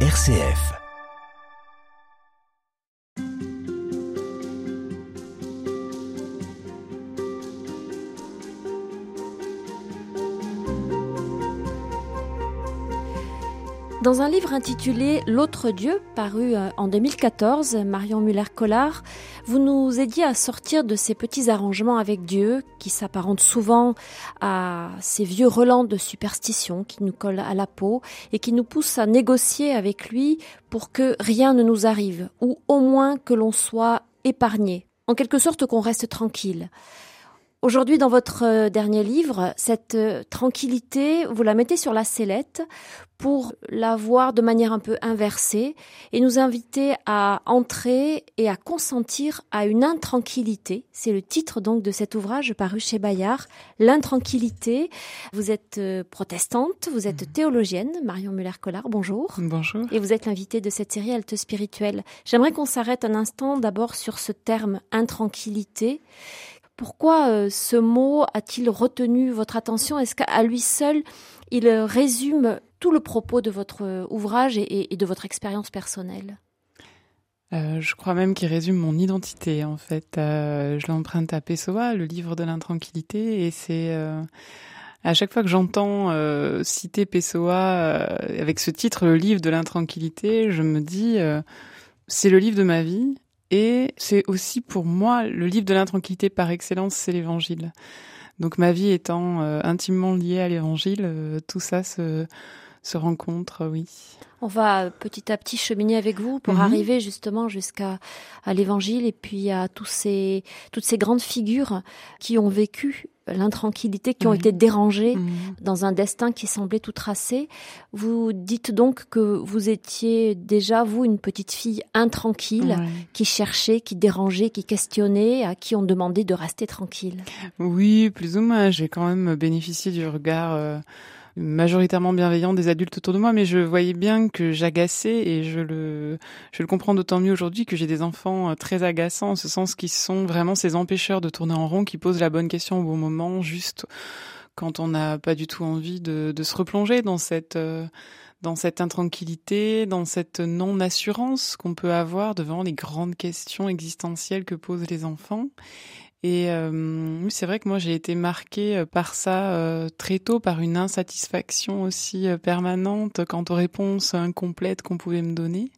RCF. Dans un livre intitulé L'autre Dieu, paru euh, en 2014, Marion Muller-Collard, vous nous aidiez à sortir de ces petits arrangements avec Dieu qui s'apparentent souvent à ces vieux relents de superstition qui nous collent à la peau et qui nous poussent à négocier avec lui pour que rien ne nous arrive ou au moins que l'on soit épargné. En quelque sorte qu'on reste tranquille. Aujourd'hui, dans votre euh, dernier livre, cette euh, tranquillité, vous la mettez sur la sellette pour la voir de manière un peu inversée et nous inviter à entrer et à consentir à une intranquillité. C'est le titre donc de cet ouvrage paru chez Bayard, l'intranquillité. Vous êtes euh, protestante, vous êtes théologienne, Marion Muller-Collard, bonjour. Bonjour. Et vous êtes l'invitée de cette série Halte spirituelle. J'aimerais qu'on s'arrête un instant d'abord sur ce terme intranquillité pourquoi euh, ce mot a-t-il retenu votre attention? Est-ce qu'à lui seul, il résume tout le propos de votre euh, ouvrage et, de votre expérience personnelle? Euh, je crois même qu'il résume mon identité en fait. je l'emprunte à Pessoa, le livre de l'intranquillité, et c'est à chaque fois que j'entends citer Pessoa avec ce titre, le livre de l'intranquillité, je me dis c'est le livre de ma vie et c'est aussi pour moi le livre de l'intranquillité par excellence, c'est l'Évangile. Donc ma vie étant euh, intimement liée à l'Évangile, euh, tout ça se, se rencontre, oui. On va petit à petit cheminer avec vous pour mhm. arriver justement jusqu'à à l'Évangile et puis à tous ces toutes ces grandes figures qui ont vécu l'intranquillité, qui ont été dérangées mhm. dans un destin qui semblait tout tracé. Vous dites donc que vous étiez déjà, vous, une petite fille intranquille, qui cherchait, qui dérangeait, qui questionnait, à qui on demandait de rester tranquille. Oui, plus ou moins. J'ai quand même bénéficié du regard... Euh, majoritairement bienveillant des adultes autour de moi, mais je voyais bien que j'agaçais et je le, je le comprends d'autant mieux aujourd'hui que j'ai des enfants euh, très agaçants en ce sens qu'ils sont vraiment ces empêcheurs de tourner en rond, qui posent la bonne question au bon moment, juste quand on n'a pas du tout envie de, de se replonger dans cette, euh, dans cette intranquillité, dans cette non-assurance qu'on peut avoir devant les grandes questions existentielles que posent les enfants. Et euh, c'est vrai que moi j'ai été marquée euh, par ça euh, très tôt, par une insatisfaction aussi permanente quant aux réponses incomplètes qu'on pouvait me donner.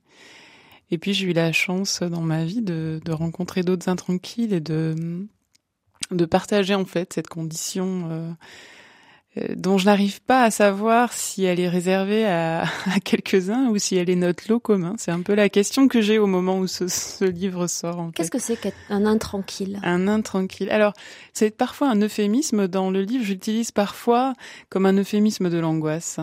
Et puis j'ai eu la chance dans ma vie de, rencontrer d'autres intranquilles et de de partager en fait cette condition dont je n'arrive pas à savoir si elle est réservée à, à quelques-uns ou si elle est notre lot commun. C'est un peu la question que j'ai au moment où ce, ce livre sort. Qu'est-ce que c'est qu'un intranquille Un intranquille. Alors, c'est parfois un euphémisme. Dans le livre, j'utilise parfois comme un euphémisme de l'angoisse.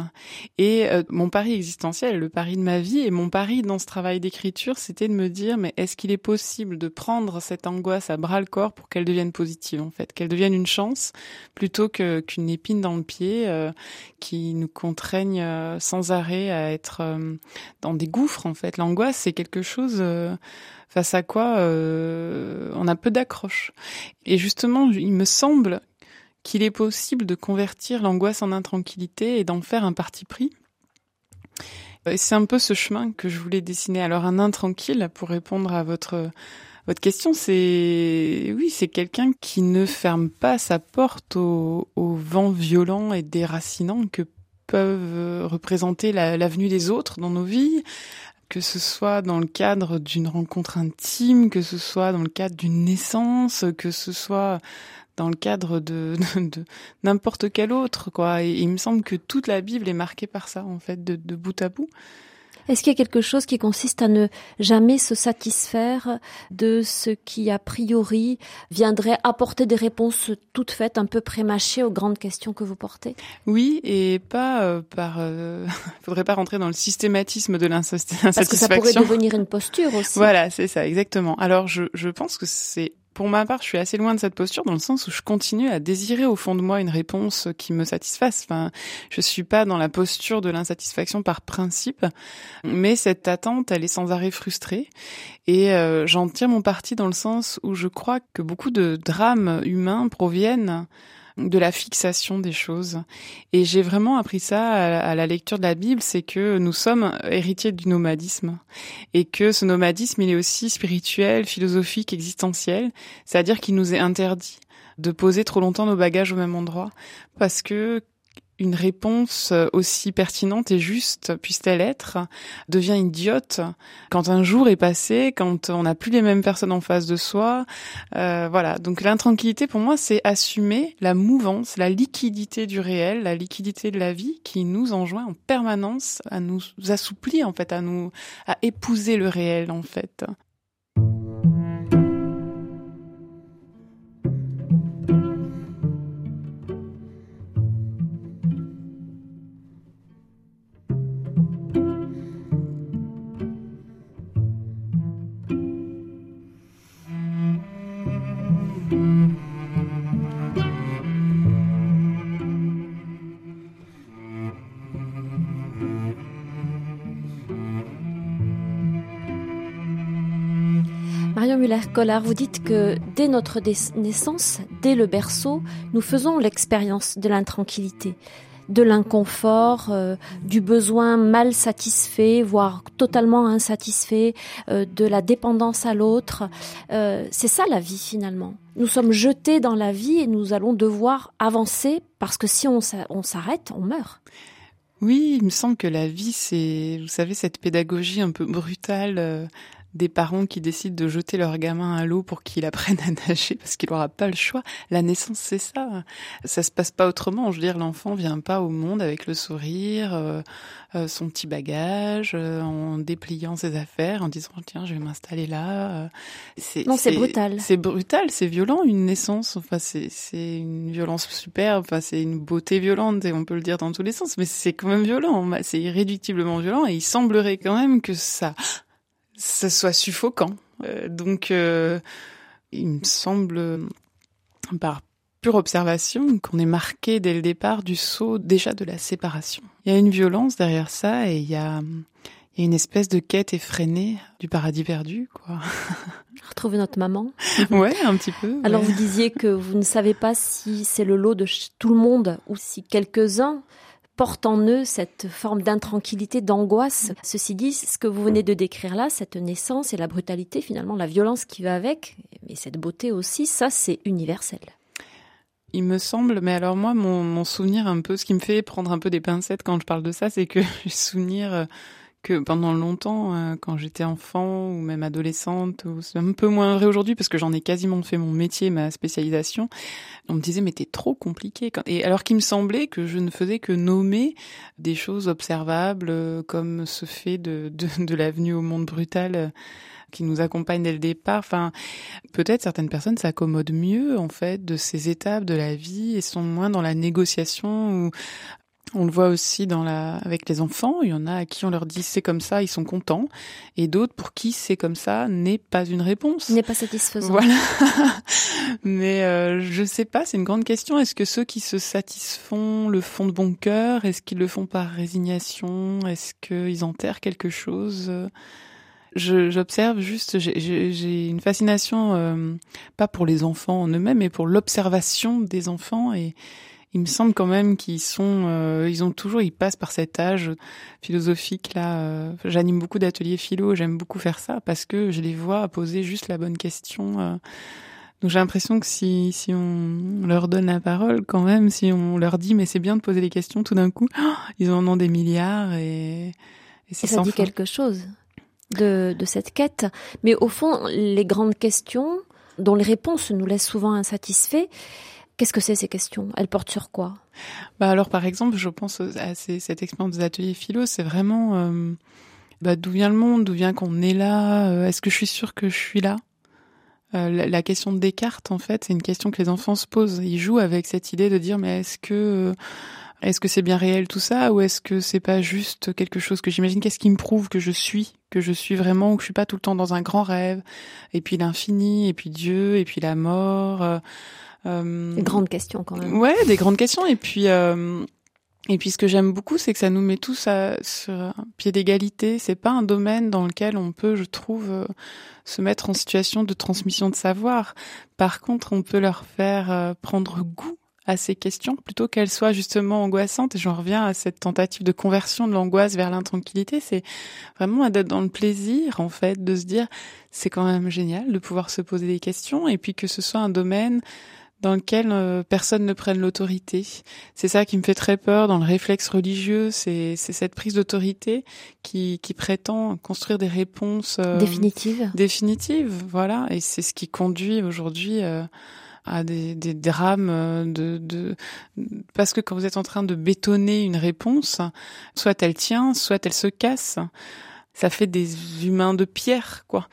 Et euh, mon pari existentiel, le pari de ma vie, et mon pari dans ce travail d'écriture, c'était de me dire, mais est-ce qu'il est possible de prendre cette angoisse à bras le corps pour qu'elle devienne positive, en fait, qu'elle devienne une chance plutôt qu'une épine dans le pied euh, qui nous contraignent euh, sans arrêt à être euh, dans des gouffres en fait. L'angoisse c'est quelque chose face à quoi on a peu d'accroche. Et justement, il me semble qu'il est possible de convertir l'angoisse en intranquillité et d'en faire un parti pris. C'est un peu ce chemin que je voulais dessiner. Alors un intranquille, pour répondre à votre votre question, c'est oui, c'est quelqu'un qui ne ferme pas sa porte au, au vent violent et déracinant que peuvent représenter la, la venue des autres dans nos vies, que ce soit dans le cadre d'une rencontre intime, que ce soit dans le cadre d'une naissance, que ce soit dans le cadre de, de, n'importe quel autre, quoi. Et il me semble que toute la Bible est marquée par ça, en fait, de bout à bout. Est-ce qu'il y a quelque chose qui consiste à ne jamais se satisfaire de ce qui, a priori, viendrait apporter des réponses toutes faites, un peu prémâchées aux grandes questions que vous portez? Oui, et pas euh, par... Euh, faudrait pas rentrer dans le systématisme de l'insatisfaction. Parce que ça pourrait devenir une posture aussi. Voilà, c'est ça, exactement. Alors, je, je pense que c'est pour ma part, je suis assez loin de cette posture dans le sens où je continue à désirer au fond de moi une réponse qui me satisfasse. Enfin, je suis pas dans la posture de l'insatisfaction par principe, mais cette attente, elle est sans arrêt frustrée. Et euh, j'en tire mon parti dans le sens où je crois que beaucoup de drames humains proviennent de la fixation des choses. Et j'ai vraiment appris ça à, la lecture de la Bible, c'est que nous sommes héritiers du nomadisme. Et que ce nomadisme, il est aussi spirituel, philosophique, existentiel, c'est-à-dire qu'il nous est interdit de poser trop longtemps nos bagages au même endroit. Parce que une réponse aussi pertinente et juste puisse-t-elle être, devient idiote quand un jour est passé, quand on n'a plus les mêmes personnes en face de soi. Euh, voilà. Donc l'intranquillité, pour moi, c'est assumer la mouvance, la liquidité du réel, la liquidité de la vie qui nous enjoint en permanence à nous assouplir, en fait, à nous, à épouser le réel, en fait. Muller-Collard, vous dites que dès notre naissance, dès le berceau, nous faisons l'expérience de l'intranquillité, de l'inconfort, euh, du besoin mal satisfait, voire totalement insatisfait, euh, de la dépendance à l'autre. Euh, c'est ça la vie finalement. Nous sommes jetés dans la vie et nous allons devoir avancer parce que si on s'arrête, on meurt. Oui, il me semble que la vie, c'est, vous savez, cette pédagogie un peu brutale des parents qui décident de jeter leur gamin à l'eau pour qu'il apprenne à nager parce qu'il n'aura pas le choix. La naissance, c'est ça. Ça se passe pas autrement. Je veux dire, l'enfant vient pas au monde avec le sourire, euh, euh, son petit bagage, euh, en dépliant ses affaires, en disant tiens, je vais m'installer là. C'est, non, c'est brutal. C'est brutal, c'est violent une naissance. Enfin, c'est c'est une violence super. Enfin, c'est une beauté violente et on peut le dire dans tous les sens, mais c'est quand même violent. C'est irréductiblement violent et il semblerait quand même que ça ça soit suffocant. Euh, donc, euh, il me semble, par pure observation, qu'on est marqué dès le départ du saut déjà de la séparation. Il y a une violence derrière ça et il y a, il y a une espèce de quête effrénée du paradis perdu, quoi. Retrouver notre maman. ouais, un petit peu. Alors vous disiez que vous ne savez pas si c'est le lot de tout le monde ou si quelques-uns portent en eux cette forme d'intranquillité, d'angoisse. Ceci dit, ce que vous venez de décrire là, cette naissance et la brutalité, finalement, la violence qui va avec, et cette beauté aussi, ça, c'est universel. Il me semble, mais alors moi, mon, souvenir un peu, ce qui me fait prendre un peu des pincettes quand je parle de ça, c'est que j'ai souvenir euh, que pendant longtemps, euh, quand j'étais enfant ou même adolescente, c'est un peu moins vrai aujourd'hui parce que j'en ai quasiment fait mon métier, ma spécialisation, on me disait mais t'es trop compliqué. Et alors qu'il me semblait que je ne faisais que nommer des choses observables euh, comme ce fait de, de, de l'avenue au monde brutal euh, qui nous accompagne dès le départ. Enfin, peut-être certaines personnes s'accommodent mieux en fait de ces étapes de la vie et sont moins dans la négociation ou on le voit aussi dans la, avec les enfants. Il y en a à qui on leur dit c'est comme ça, ils sont contents. Et d'autres pour qui c'est comme ça n'est pas une réponse. N'est pas satisfaisant. Voilà. Mais euh, je sais pas, c'est une grande question. Est-ce que ceux qui se satisfont le font de bon cœur? Est-ce qu'ils le font par résignation? Est-ce qu'ils enterrent quelque chose? J'observe juste, j'ai une fascination, euh, pas pour les enfants en eux-mêmes, mais pour l'observation des enfants et, il me semble quand même qu'ils sont, euh, ils ont toujours, ils passent par cet âge philosophique là. Euh, j'anime beaucoup d'ateliers philo, j'aime beaucoup faire ça parce que je les vois poser juste la bonne question. Euh. Donc j'ai l'impression que si si on leur donne la parole, quand même, si on leur dit mais c'est bien de poser les questions, tout d'un coup, ils en ont des milliards et, et c'est ça dit quelque chose de de cette quête. Mais au fond, les grandes questions dont les réponses nous laissent souvent insatisfaits Qu'est-ce que c'est ces questions? Elles portent sur quoi? Bah alors par exemple, je pense à cette expérience des ateliers philo, c'est vraiment euh, bah, d'où vient le monde, d'où vient qu'on est là, euh, est-ce que je suis sûre que je suis là? Euh, la, question de Descartes, en fait, c'est une question que les enfants se posent. Ils jouent avec cette idée de dire mais est-ce que est-ce que c'est bien réel tout ça? Ou est-ce que c'est pas juste quelque chose que j'imagine? Qu'est-ce qui me prouve que je suis, que je suis vraiment ou que je suis pas tout le temps dans un grand rêve? Et puis l'infini, et puis Dieu, et puis la mort. Euh, des grandes questions quand même. Ouais, des grandes questions. Et puis, euh, et puis ce que j'aime beaucoup, c'est que ça nous met tous à, sur un pied d'égalité. C'est pas un domaine dans lequel on peut, je trouve, euh, se mettre en situation de transmission de savoir. Par contre, on peut leur faire prendre goût à ces questions plutôt qu'elles soient justement angoissantes. Et j'en reviens à cette tentative de conversion de l'angoisse vers l'intranquillité. C'est vraiment d'être dans le plaisir, en fait, de se dire c'est quand même génial de pouvoir se poser des questions et puis que ce soit un domaine dans lequel euh, personne ne prenne l'autorité. C'est ça qui me fait très peur dans le réflexe religieux, c'est cette prise d'autorité qui, qui prétend construire des réponses euh, définitives. Définitives, voilà, et c'est ce qui conduit aujourd'hui euh, à des, des drames de, de parce que quand vous êtes en train de bétonner une réponse, soit elle tient, soit elle se casse. Ça fait des humains de pierre, quoi.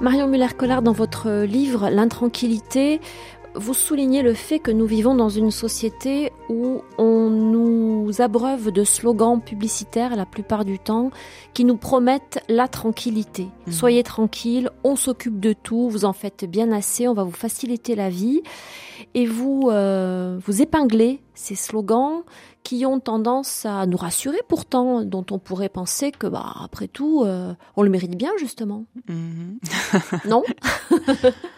Marion Muller-Collard, dans votre livre L'intranquillité, vous soulignez le fait que nous vivons dans une société où on nous abreuve de slogans publicitaires la plupart du temps qui nous promettent la tranquillité. Mmh. Soyez tranquille, on s'occupe de tout, vous en faites bien assez, on va vous faciliter la vie. Et vous, euh, vous épinglez ces slogans qui ont tendance à nous rassurer pourtant, dont on pourrait penser que, bah, après tout, euh, on le mérite bien justement. Mmh. non?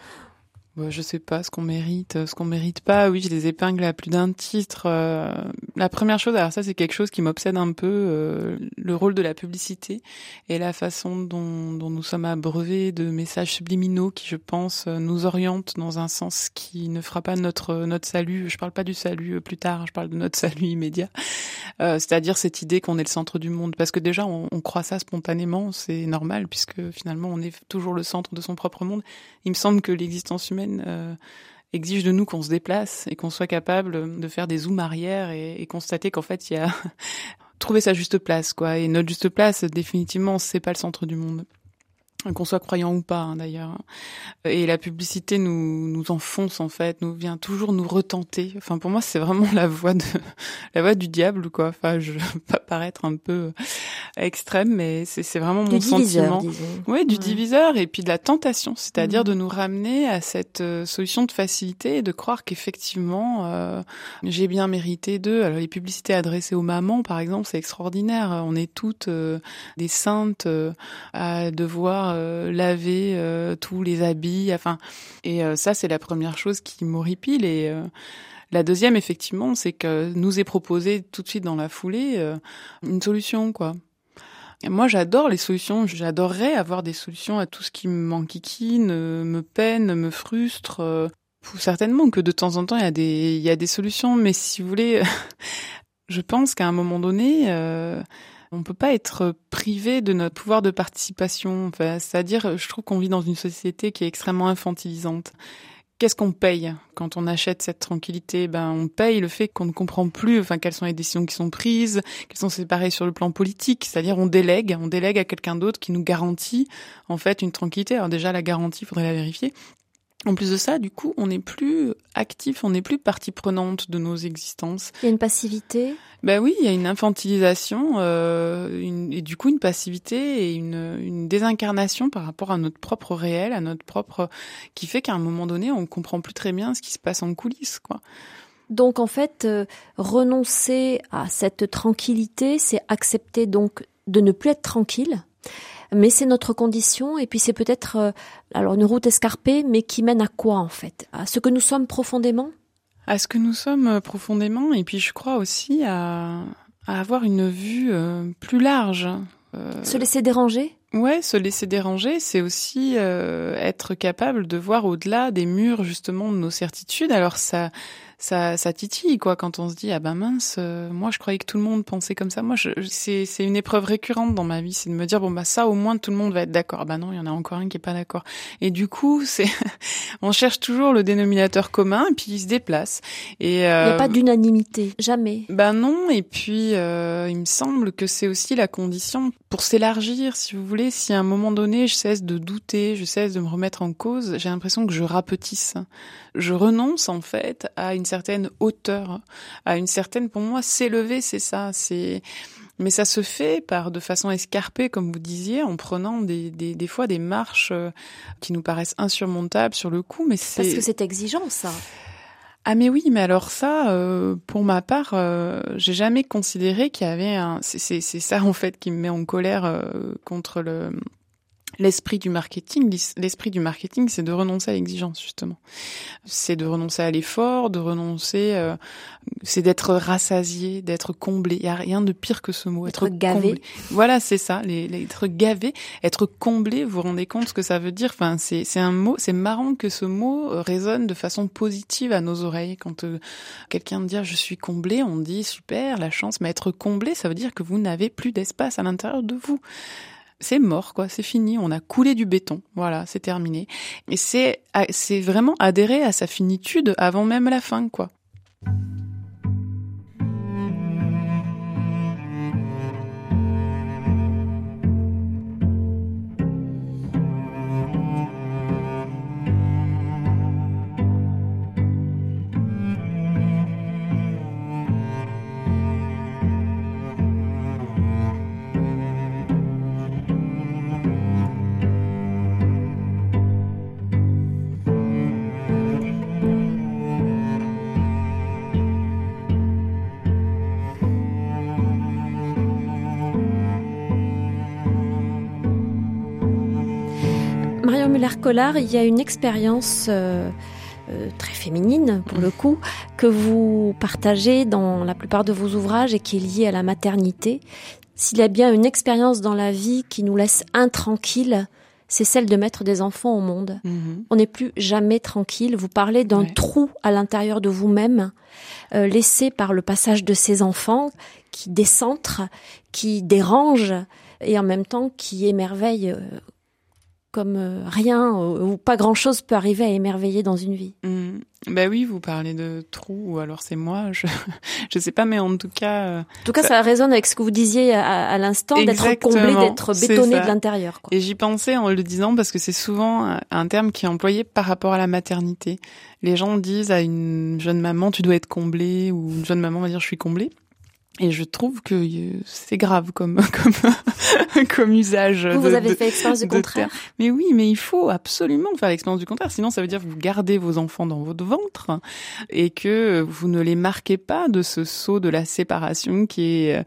je sais pas ce qu'on mérite, ce qu'on mérite pas. Oui, je les épingle à plus d'un titre. Euh, la première chose, alors ça c'est quelque chose qui m'obsède un peu, euh, le rôle de la publicité et la façon dont, nous sommes abreuvés de messages subliminaux qui, je pense, euh, nous orientent dans un sens qui ne fera pas notre notre salut. Je parle pas du salut plus tard, je parle de notre salut immédiat. C'est-à-dire cette idée qu'on est le centre du monde, parce que déjà on croit ça spontanément, c'est normal puisque finalement on est toujours le centre de son propre monde. Il me semble que l'existence humaine euh, exige de nous qu'on se déplace et qu'on soit capable de faire des zooms arrière et, constater qu'en fait il y a trouver sa juste place quoi et notre juste place définitivement c'est pas le centre du monde qu'on soit croyant ou pas hein, d'ailleurs. Et la publicité nous enfonce en fait, nous vient toujours nous retenter. Enfin pour moi c'est vraiment la voix de du diable quoi. Je veux pas paraître un peu extrême mais c'est c'est vraiment mon sentiment. Oui, du diviseur et puis de la tentation, c'est-à-dire mmh. de nous ramener à cette euh, solution de facilité et de croire qu'effectivement euh, j'ai bien mérité d'eux. Alors les publicités adressées aux mamans par exemple, c'est extraordinaire. On est toutes euh, des saintes à devoir euh, laver euh, tous les habits. Enfin, et euh, ça, c'est la première chose qui m'horripile. Et la deuxième, effectivement, c'est que nous est proposé tout de suite dans la foulée une solution, quoi. Moi, j'adore les solutions. J'adorerais avoir des solutions à tout ce qui me m'enquiquine, me peine, me frustre. Certainement que de temps en temps, il y a des, il y a des solutions. Mais si vous voulez, je pense qu'à un moment donné, on peut pas être privé de notre pouvoir de participation. Enfin, c'est-à-dire, je trouve qu'on vit dans une société qui est extrêmement infantilisante. Qu'est-ce qu'on paye quand on achète cette tranquillité? Ben, on paye le fait qu'on ne comprend plus, enfin, quelles sont les décisions qui sont prises, qu'elles sont séparées sur le plan politique. C'est-à-dire, on délègue, on délègue à quelqu'un d'autre qui nous garantit, en fait, une tranquillité. Alors déjà, la garantie, faudrait la vérifier. En plus de ça, du coup, on n'est plus actif, on n'est plus partie prenante de nos existences. Il y a une passivité. Ben oui, il y a une infantilisation euh, une, et du coup une passivité et une, une, désincarnation par rapport à notre propre réel, à notre propre, qui fait qu'à un moment donné, on comprend plus très bien ce qui se passe en coulisses, quoi. Donc en fait, euh, renoncer à cette tranquillité, c'est accepter donc de ne plus être tranquille mais c'est notre condition et puis c'est peut-être euh, alors une route escarpée mais qui mène à quoi en fait? À ce que nous sommes profondément? À ce que nous sommes euh, profondément et puis je crois aussi à, à avoir une vue euh, plus large. Se laisser déranger? Ouais, se laisser déranger, c'est aussi être capable de voir au-delà des murs justement de nos certitudes. Alors ça, ça, ça titille quoi quand on se dit ah ben mince, euh, moi je croyais que tout le monde pensait comme ça. Moi, je, c'est c'est une épreuve récurrente dans ma vie, c'est de me dire bon bah ça au moins tout le monde va être d'accord. Bah non, il y en a encore un qui est pas d'accord. Et du coup, c'est on cherche toujours le dénominateur commun et puis il se déplace. Et euh, il n'y a pas d'unanimité, jamais. Ben non. Et puis euh, il me semble que c'est aussi la condition pour s'élargir, si vous voulez. Si à un moment donné je cesse de douter, je cesse de me remettre en cause, j'ai l'impression que je rapetisse. Je renonce en fait à une certaine hauteur, à une certaine, pour moi, s'élever, c'est ça, c'est, mais ça se fait par de façon escarpée, comme vous disiez, en prenant des, des, des fois des marches euh, qui nous paraissent insurmontables sur le coup, mais c'est... Parce que c'est exigeant, ça. Ah mais oui, mais alors ça, euh, pour ma part, euh, j'ai jamais considéré qu'il y avait un. C'est ça en fait qui me met en colère euh, contre le l'esprit du marketing. L'esprit du marketing, c'est de renoncer à l'exigence, justement. C'est de renoncer à l'effort, de renoncer, euh, c'est d'être rassasié, d'être comblé. Il y a rien de pire que ce mot, être, gavé. Voilà, c'est ça, les, être gavé, être comblé. Vous vous rendez compte ce que ça veut dire? Enfin, c'est c'est un mot. C'est marrant que ce mot euh, résonne de façon positive à nos oreilles. Quand euh, quelqu'un dit je suis comblé, on dit super, la chance. Mais être comblé, ça veut dire que vous n'avez plus d'espace à l'intérieur de vous c'est mort, quoi, c'est fini, on a coulé du béton, voilà, c'est terminé. Et c'est, c'est vraiment adhérer à sa finitude avant même la fin, quoi. Collard, il y a une expérience euh, euh, très féminine pour le coup que vous partagez dans la plupart de vos ouvrages et qui est liée à la maternité. S'il y a bien une expérience dans la vie qui nous laisse intranquilles, c'est celle de mettre des enfants au monde. Mhm. On n'est plus jamais tranquille. Vous parlez d'un trou à l'intérieur de vous-même, euh, laissé par le passage de ces enfants, qui décentre, qui dérange, et en même temps qui émerveille comme euh, rien ou pas grand chose peut arriver à émerveiller dans une vie. Mmh. Bah oui, vous parlez de trous ou alors c'est moi, je je sais pas, mais en tout cas. Euh, en tout cas, ça, résonne avec ce que vous disiez à, l'instant, d'être comblé, d'être bétonné de l'intérieur. Et j'y pensais en le disant parce que c'est souvent un terme qui est employé par rapport à la maternité. Les gens disent à une jeune maman, tu dois être comblée, ou une jeune maman va dire, je suis comblée. Et je trouve que euh, c'est grave comme comme comme usage. Vous, vous avez fait l'expérience du contraire. Mais oui, mais il faut absolument faire l'expérience du contraire. Sinon, ça veut dire que vous gardez vos enfants dans votre ventre et que vous ne les marquez pas de ce saut de la séparation qui est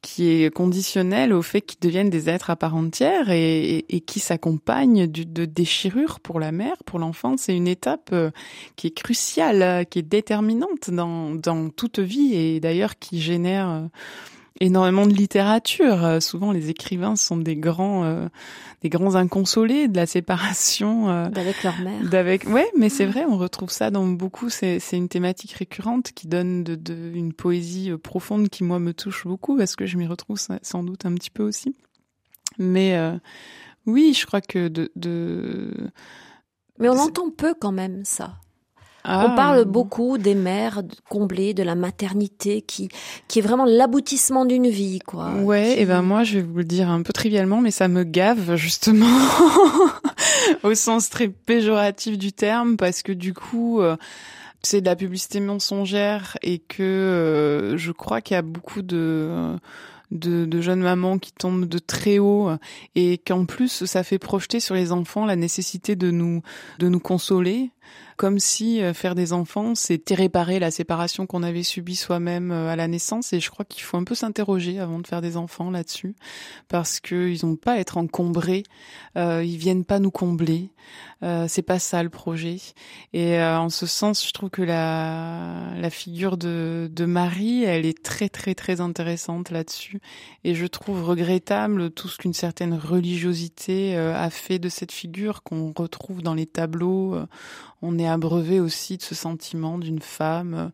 qui est conditionnel au fait qu'ils deviennent des êtres à part entière et, qui s'accompagne de déchirures pour la mère, pour l'enfant. C'est une étape euh, qui est cruciale, qui est déterminante dans, dans toute vie et d'ailleurs qui génère euh, énormément de littérature. Euh, souvent, les écrivains sont des grands, euh, des grands inconsolés de la séparation euh, d'avec leur mère. D'avec, ouais, mais c'est vrai, on retrouve ça dans beaucoup. C'est, c'est une thématique récurrente qui donne de, de, une poésie profonde qui moi me touche beaucoup parce que je m'y retrouve sans doute un petit peu aussi. Mais oui, je crois que de, de... mais on entend peu quand même ça. On parle ah. beaucoup des mères comblées, de la maternité qui qui est vraiment l'aboutissement d'une vie, quoi. Ouais, et ben moi je vais vous le dire un peu trivialement, mais ça me gave justement au sens très péjoratif du terme, parce que du coup. Euh, c'est de la publicité mensongère et que euh, je crois qu'il y a beaucoup de de, de, jeunes mamans qui tombent de très haut et qu'en plus ça fait projeter sur les enfants la nécessité de nous de nous consoler comme si euh, faire des enfants, c'était réparer la séparation qu'on avait subie soi-même euh, à la naissance. Et je crois qu'il faut un peu s'interroger avant de faire des enfants là-dessus, parce qu'ils n'ont pas à être encombrés, euh, ils viennent pas nous combler. Euh, c'est pas ça le projet. Et euh, en ce sens, je trouve que la, la figure de, de Marie, elle est très très très intéressante là-dessus. Et je trouve regrettable tout ce qu'une certaine religiosité a fait de cette figure qu'on retrouve dans les tableaux on est abreuvé aussi de ce sentiment d'une femme euh,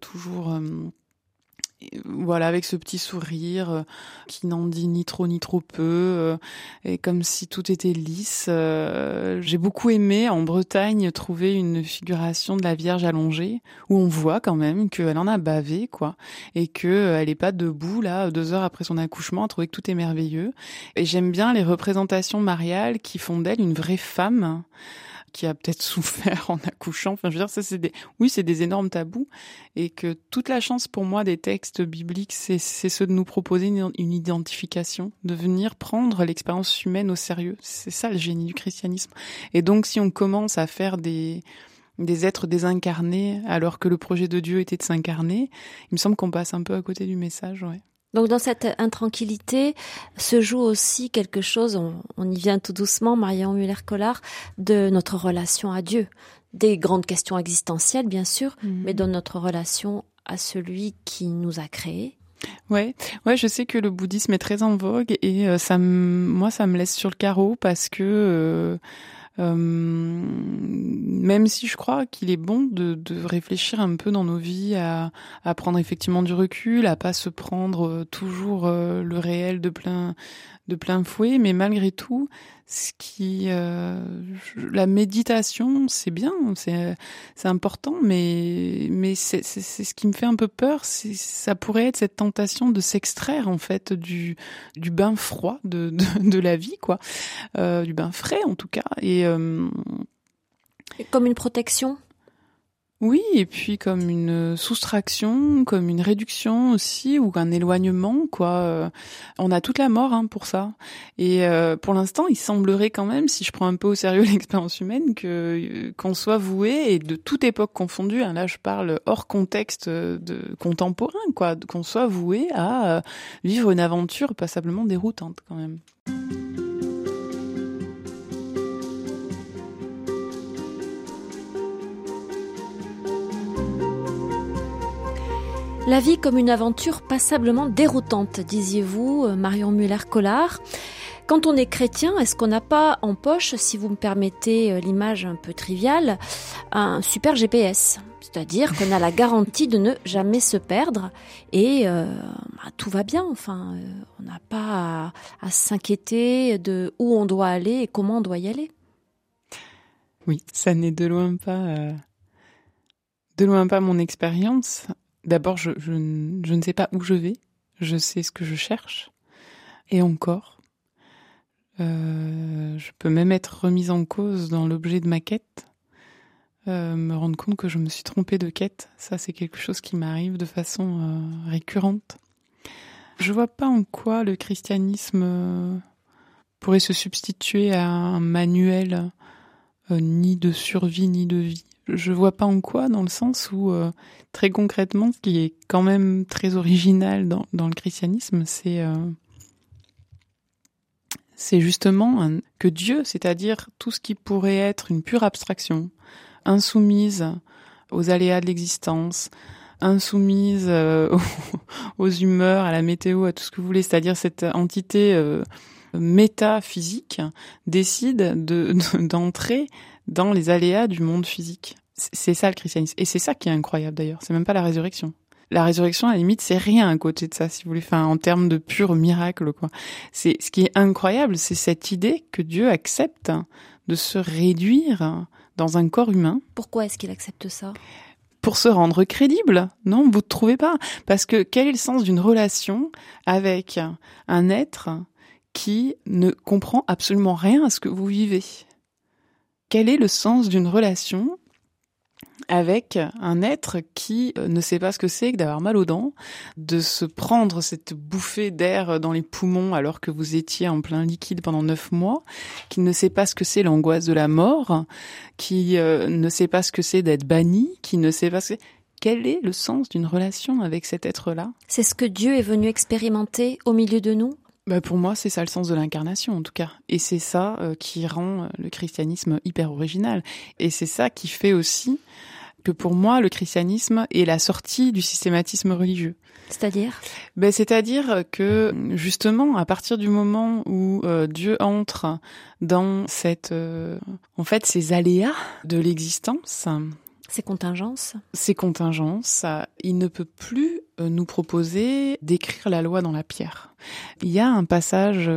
toujours euh, voilà avec ce petit sourire euh, qui n'en dit ni trop ni trop peu et comme si tout était lisse. J'ai beaucoup aimé en Bretagne trouver une figuration de la Vierge allongée où on voit quand même qu'elle en a bavé quoi et que elle est pas debout là deux heures après son accouchement à trouver que tout est merveilleux. Et j'aime bien les représentations mariales qui font d'elle une vraie femme qui a peut-être souffert en accouchant. Enfin, je veux dire, ça, c'est des, oui, c'est des énormes tabous et que toute la chance pour moi des textes bibliques, c'est, c'est ce de nous proposer une, identification, de venir prendre l'expérience humaine au sérieux. C'est ça le génie du christianisme. Et donc, si on commence à faire des, des êtres désincarnés alors que le projet de Dieu était de s'incarner. Il me semble qu'on passe un peu à côté du message. Donc dans cette intranquillité se joue aussi quelque chose, on, y vient tout doucement, Marion Muller-Collard, de notre relation à Dieu. Des grandes questions existentielles, bien sûr, mhm. mais dans notre relation à celui qui nous a créés. Ouais, ouais, je sais que le bouddhisme est très en vogue et euh, ça, moi, ça me laisse sur le carreau parce que euh, même si je crois qu'il est bon de, de, réfléchir un peu dans nos vies à, à, prendre effectivement du recul, à pas se prendre euh, toujours euh, le réel de plein de plein fouet, mais malgré tout, ce qui euh, la méditation, c'est bien, c'est c'est important, mais mais c'est c'est ce qui me fait un peu peur, c'est ça pourrait être cette tentation de s'extraire en fait du du bain froid de de, de la vie quoi, euh, du bain frais en tout cas et, euh, comme une protection? Oui, et puis comme une soustraction, comme une réduction aussi, ou un éloignement, quoi. Euh, on a toute la mort hein, pour ça. Et euh, pour l'instant, il semblerait quand même, si je prends un peu au sérieux l'expérience humaine, que euh, qu'on soit voué, et de toute époque confondue, hein, là je parle hors contexte de contemporain, quoi, qu'on soit voué à vivre une aventure passablement déroutante quand même. La vie comme une aventure passablement déroutante, disiez-vous, euh, Marion Muller-Collard. Quand on est chrétien, est-ce qu'on n'a pas en poche, si vous me permettez euh, l'image un peu triviale, un super GPS c'est-à-dire qu'on a la garantie de ne jamais se perdre et euh, bah, tout va bien. Enfin, on n'a pas à, s'inquiéter de où on doit aller et comment on doit y aller. Oui, ça n'est de loin pas de loin pas mon expérience. D'abord, je, ne sais pas où je vais. Je sais ce que je cherche. Et encore, euh, je peux même être remise en cause dans l'objet de ma quête. Euh, me rendre compte que je me suis trompée de quête. Ça, c'est quelque chose qui m'arrive de façon euh, récurrente. Je vois pas en quoi le christianisme pourrait se substituer à un manuel ni de survie ni de vie je vois pas en quoi, dans le sens où, euh, très concrètement, ce qui est quand même très original dans, le christianisme, c'est euh, justement que Dieu, c'est-à-dire tout ce qui pourrait être une pure abstraction, insoumise aux aléas de l'existence, insoumise euh, aux humeurs, à la météo, à tout ce que vous voulez, c'est-à-dire cette entité métaphysique décide de d'entrer dans les aléas du monde physique. C'est ça le christianisme. Et c'est ça qui est incroyable d'ailleurs. C'est même pas la résurrection. La résurrection, à la limite, c'est rien à côté de ça, si vous voulez. Enfin, en termes de pur miracle, quoi. C'est ce qui est incroyable, c'est cette idée que Dieu accepte de se réduire dans un corps humain. Pourquoi est-ce qu'il accepte ça? Pour se rendre crédible. Non, vous ne trouvez pas Parce que quel est le sens d'une relation avec un être qui ne comprend absolument rien à ce que vous vivez? Quel est le sens d'une relation avec un être qui euh, ne sait pas ce que c'est que d'avoir mal aux dents, de se prendre cette bouffée d'air dans les poumons alors que vous étiez en plein liquide pendant neuf mois, qui ne sait pas ce que c'est l'angoisse de la mort, qui euh, ne sait pas ce que c'est d'être banni, qui ne sait pas ce que quel est le sens d'une relation avec cet être-là? C'est ce que Dieu est venu expérimenter au milieu de nous? Bah pour moi, c'est ça le sens de l'incarnation, en tout cas. Et c'est ça euh, qui rend le christianisme hyper original. Et c'est ça qui fait aussi que pour moi, le christianisme est la sortie du systématisme religieux. C'est-à-dire? Ben, C'est-à-dire que justement, à partir du moment où euh, Dieu entre dans cette, euh, en fait, ces aléas de l'existence, ces contingences, ces contingences, il ne peut plus euh, nous proposer d'écrire la loi dans la pierre. Il y a un passage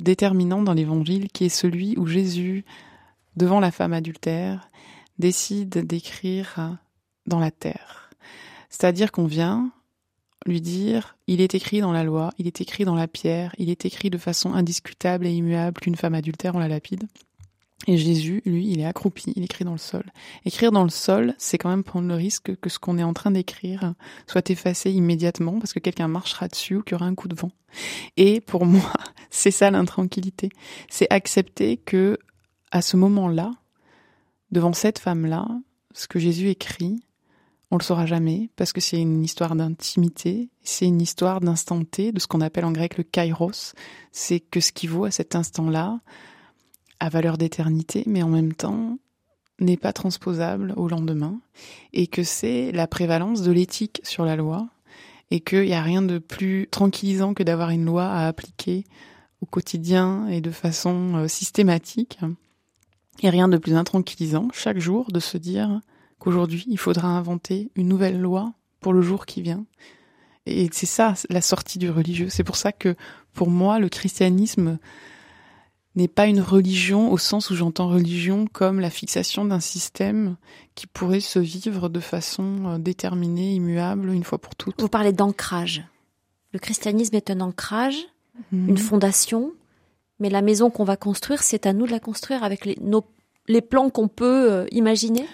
déterminant dans l'Évangile qui est celui où Jésus, devant la femme adultère, décide d'écrire dans la terre. C'est-à-dire qu'on vient lui dire, il est écrit dans la loi, il est écrit dans la pierre, il est écrit de façon indiscutable et immuable qu'une femme adultère, on la lapide. Et Jésus, lui, il est accroupi, il écrit dans le sol. Écrire dans le sol, c'est quand même prendre le risque que ce qu'on est en train d'écrire soit effacé immédiatement parce que quelqu'un marchera dessus ou qu'il y aura un coup de vent. Et pour moi, c'est ça l'intranquillité. C'est accepter que, à ce moment-là, devant cette femme-là, ce que Jésus écrit, on le saura jamais parce que c'est une histoire d'intimité, c'est une histoire d'instant T, de ce qu'on appelle en grec le kairos. C'est que ce qui vaut à cet instant-là a valeur d'éternité, mais en même temps n'est pas transposable au lendemain, et que c'est la prévalence de l'éthique sur la loi, et qu'il n'y a rien de plus tranquillisant que d'avoir une loi à appliquer au quotidien et de façon euh, systématique, et rien de plus intranquillisant chaque jour de se dire qu'aujourd'hui il faudra inventer une nouvelle loi pour le jour qui vient. Et c'est ça la sortie du religieux. C'est pour ça que pour moi le christianisme n'est pas une religion au sens où j'entends religion comme la fixation d'un système qui pourrait se vivre de façon euh, déterminée, immuable, une fois pour toutes. Vous parlez d'ancrage. Le christianisme est un ancrage, mhm. une fondation, mais la maison qu'on va construire, c'est à nous de la construire avec les, plans qu'on peut euh, imaginer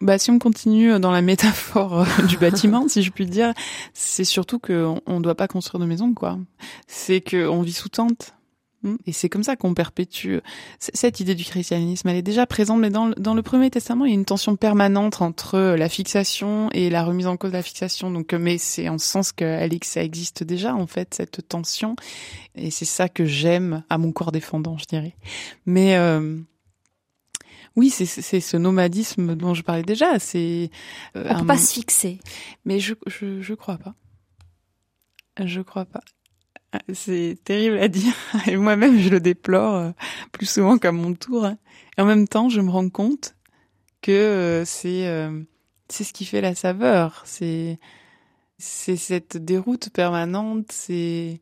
bah, si on continue dans la métaphore euh, du bâtiment, si je puis dire, c'est surtout qu'on ne doit pas construire de maison, quoi. C'est qu'on vit sous tente. Mm. Et c'est comme ça qu'on perpétue cette idée du christianisme. Elle est déjà présente, mais dans, dans le Premier Testament, il y a une tension permanente entre la fixation et la remise en cause de la fixation. Donc, mais c'est en sens que ça existe déjà en fait cette tension, et c'est ça que j'aime à mon corps défendant, je dirais. Mais euh, oui, c'est ce nomadisme dont je parlais déjà. C'est euh, on peut pas se fixer. Mais je je je crois pas. Je crois pas. C'est terrible à dire. Et moi-même, je le déplore euh, plus souvent qu'à mon tour. Et en même temps, je me rends compte que euh, c'est euh, c'est ce qui fait la saveur. C'est c'est cette déroute permanente. C'est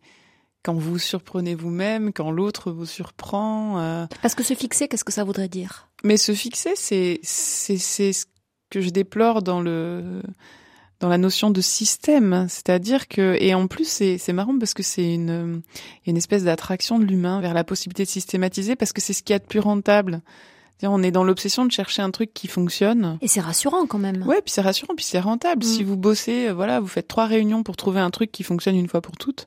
quand vous vous surprenez vous-même, quand l'autre vous surprend. Parce que se fixer, qu'est-ce que ça voudrait dire? Mais se fixer, c'est c'est c'est ce que je déplore dans le dans la notion de système, c'est-à-dire que et en plus c'est c'est marrant parce que c'est une une espèce d'attraction de l'humain vers la possibilité de systématiser parce que c'est ce qui est de plus rentable. On est dans l'obsession de chercher un truc qui fonctionne. Et c'est rassurant quand même. Ouais, puis c'est rassurant, puis c'est rentable. Si mm. vous bossez, euh, voilà, vous faites trois réunions pour trouver un truc qui fonctionne une fois pour toutes.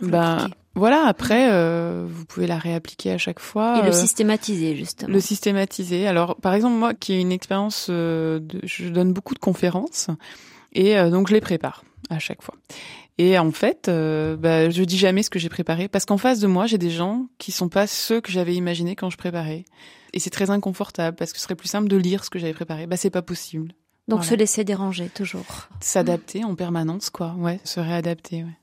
Ben voilà, après euh, vous pouvez la réappliquer à chaque fois. Et le euh, systématiser justement. Le systématiser. Alors par exemple moi qui ai une expérience, de, je donne beaucoup de conférences et euh, donc je les prépare à chaque fois. Et en fait, euh, bah, je dis jamais ce que j'ai préparé parce qu'en face de moi, j'ai des gens qui sont pas ceux que j'avais imaginés quand je préparais. Et c'est très inconfortable parce que ce serait plus simple de lire ce que j'avais préparé. Bah c'est pas possible. Donc se laisser déranger toujours. S'adapter en permanence, quoi. Ouais, se réadapter. Ouais.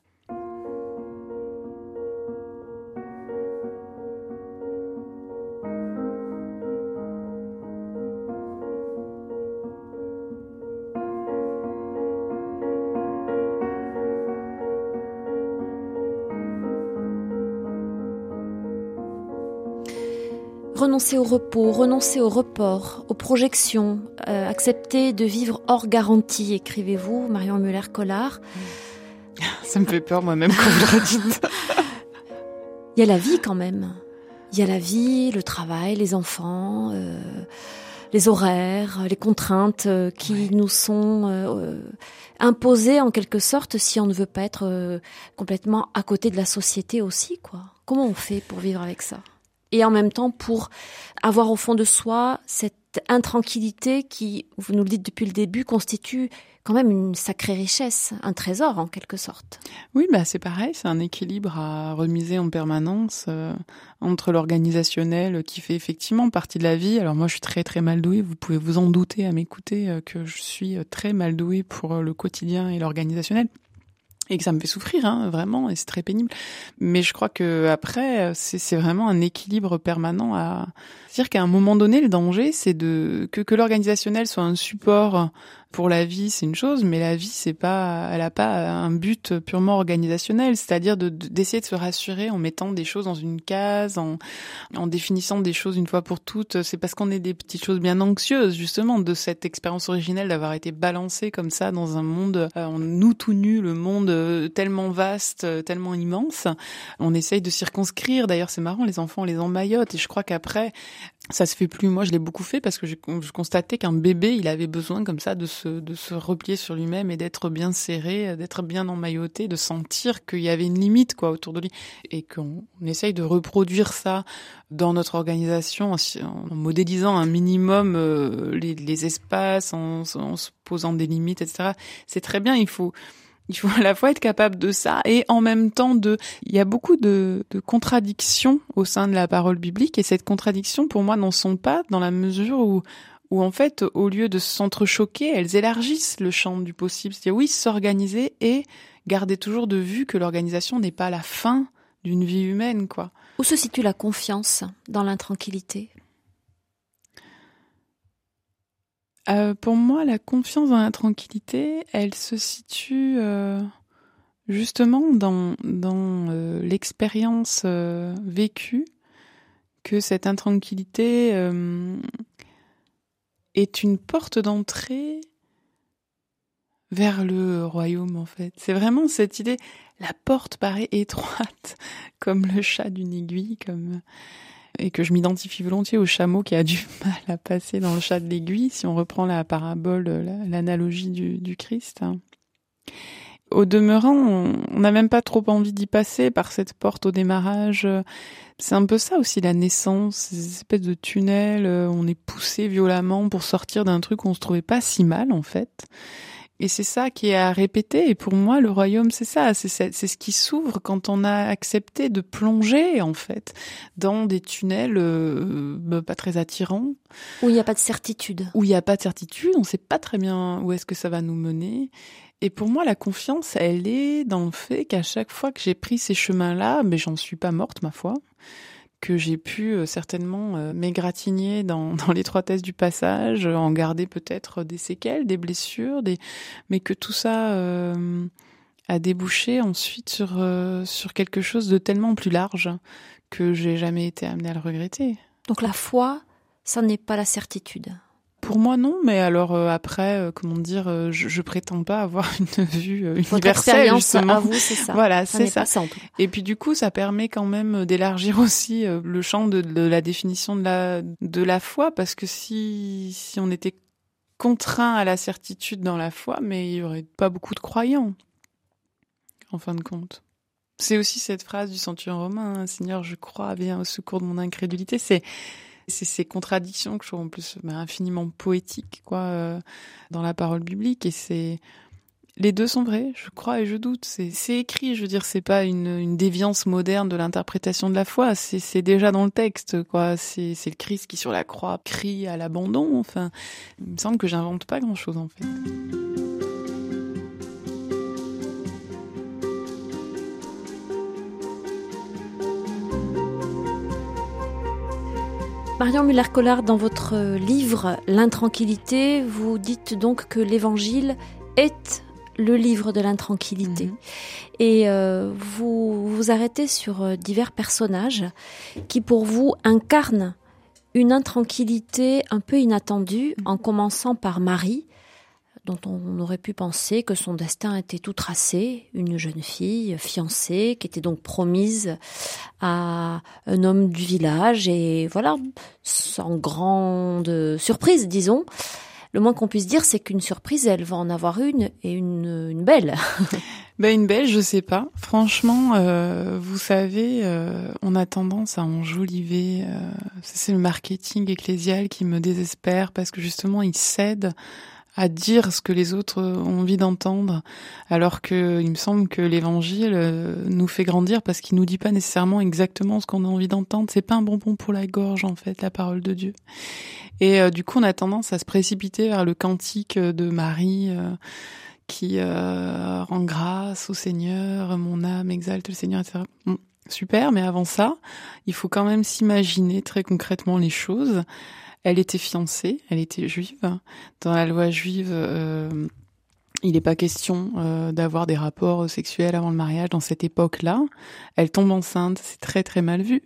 Renoncer au repos, renoncer au report, aux projections, euh, accepter de vivre hors garantie, écrivez-vous, Marion Muller-Collard. Ça me fait peur moi-même quand vous le dites. Il y a la vie quand même. Il y a la vie, le travail, les enfants, euh, les horaires, les contraintes euh, qui nous sont imposées en quelque sorte si on ne veut pas être complètement à côté de la société aussi, quoi. Comment on fait pour vivre avec ça? Et en même temps pour avoir au fond de soi cette intranquillité qui, vous nous le dites depuis le début, constitue quand même une sacrée richesse, un trésor en quelque sorte. Oui, bah c'est pareil, c'est un équilibre à remiser en permanence euh, entre l'organisationnel qui fait effectivement partie de la vie. Alors moi, je suis très très mal douée. Vous pouvez vous en douter à m'écouter euh, que je suis très mal douée pour le quotidien et l'organisationnel et que ça me fait souffrir, hein, vraiment, et c'est très pénible. Mais je crois que après, c'est vraiment un équilibre permanent à. C'est-à-dire qu'à un moment donné, le danger, c'est de que, que l'organisationnel soit un support pour la vie, c'est une chose, mais la vie, c'est pas, elle a pas un but purement organisationnel, c'est-à-dire d'essayer de, se rassurer en mettant des choses dans une case, en, en définissant des choses une fois pour toutes. C'est parce qu'on est des petites choses bien anxieuses, justement, de cette expérience originelle d'avoir été balancé comme ça dans un monde, euh, en nous tout nus, le monde euh, tellement vaste, euh, tellement immense. On essaye de circonscrire. D'ailleurs, c'est marrant, les enfants, on les emmaillote, et je crois qu'après, ça se fait plus. Moi, je l'ai beaucoup fait parce que je, constatais qu'un bébé, il avait besoin comme ça de se, de se replier sur lui-même et d'être bien serré, d'être bien emmailloté, de sentir qu'il y avait une limite quoi autour de lui et qu'on essaye de reproduire ça dans notre organisation en, modélisant un minimum euh, les, espaces, en se posant des limites, etc. C'est très bien. Il faut il faut à la fois être capable de ça et en même temps de... Il y a beaucoup de, de contradictions au sein de la parole biblique et cette contradiction pour moi n'en sont pas dans la mesure où où en fait, au lieu de s'entrechoquer, elles élargissent le champ du possible. C'est-à-dire, oui, s'organiser et garder toujours de vue que l'organisation n'est pas la fin d'une vie humaine, quoi. Où se situe la confiance dans l'intranquillité? Euh, pour moi, la confiance dans la tranquillité, elle se situe euh, justement dans, euh, l'expérience vécue que cette intranquillité est une porte d'entrée vers le royaume en fait. C'est vraiment cette idée, la porte paraît étroite comme le chat d'une aiguille, comme et que je m'identifie volontiers au chameau qui a du mal à passer dans le chat de l'aiguille, si on reprend la parabole, l'analogie du, Christ. Au demeurant, on n'a même pas trop envie d'y passer par cette porte au démarrage. C'est un peu ça aussi la naissance, ces espèces de tunnels, on est poussé violemment pour sortir d'un truc où on se trouvait pas si mal en fait. Et c'est ça qui est à répéter. Et pour moi, le royaume, c'est ça. C'est ce qui s'ouvre quand on a accepté de plonger, en fait, dans des tunnels euh, bah, pas très attirants. Où il n'y a pas de certitude. Où il n'y a pas de certitude. On ne sait pas très bien où est-ce que ça va nous mener. Et pour moi, la confiance, elle est dans le fait qu'à chaque fois que j'ai pris ces chemins-là, mais j'en suis pas morte, ma foi, que j'ai pu euh, certainement euh, m'égratigner dans, dans l'étroitesse du passage, en garder peut-être des séquelles, des blessures, mais que tout ça euh, a débouché ensuite sur, sur quelque chose de tellement plus large que j'ai jamais été amenée à le regretter. Donc la foi, ça n'est pas la certitude. Pour moi, non, mais alors euh, après, euh, comment dire, euh, je, je, prétends pas avoir une vue Votre universelle justement. À vous, c'est ça. Voilà, c'est ça. Et puis du coup, ça permet quand même d'élargir aussi le champ de, de, la définition de la de la foi, parce que si si on était contraint à la certitude dans la foi, mais il y aurait pas beaucoup de croyants, en fin de compte. C'est aussi cette phrase du centurion romain, hein, Seigneur, je crois, viens au secours de mon incrédulité. C'est c'est ces contradictions que je trouve en plus bah, infiniment poétiques quoi euh, dans la parole biblique et c'est les deux sont vrais, je crois et je doute. C'est écrit, je veux dire, c'est pas une, une, déviance moderne de l'interprétation de la foi. C'est déjà dans le texte, quoi. C'est le Christ qui sur la croix crie à l'abandon. Enfin, il me semble que j'invente pas grand chose en fait. Marion Muller-Collard, dans votre livre L'intranquillité, vous dites donc que l'évangile est le livre de l'intranquillité. Mhm. Et euh, vous vous arrêtez sur euh, divers personnages qui, pour vous, incarnent une intranquillité un peu inattendue, en commençant par Marie, dont on aurait pu penser que son destin était tout tracé, une jeune fille fiancée qui était donc promise à un homme du village et voilà, sans grande surprise disons. Le moins qu'on puisse dire, c'est qu'une surprise, elle va en avoir une et une, belle. ben une belle, je sais pas. Franchement, euh, vous savez, euh, on a tendance à enjoliver. Euh, c'est le marketing ecclésial qui me désespère parce que justement, il cède à dire ce que les autres ont envie d'entendre, alors que il me semble que l'évangile euh, nous fait grandir parce qu'il nous dit pas nécessairement exactement ce qu'on a envie d'entendre. C'est pas un bonbon pour la gorge, en fait, la parole de Dieu. Et euh, du coup, on a tendance à se précipiter vers le cantique de Marie, euh, qui rend grâce au Seigneur, mon âme exalte le Seigneur, etc. super, mais avant ça, il faut quand même s'imaginer très concrètement les choses. Elle était fiancée, elle était juive. Dans la loi juive, euh, il n'est pas question euh, d'avoir des rapports sexuels avant le mariage dans cette époque-là. Elle tombe enceinte, c'est très très mal vu.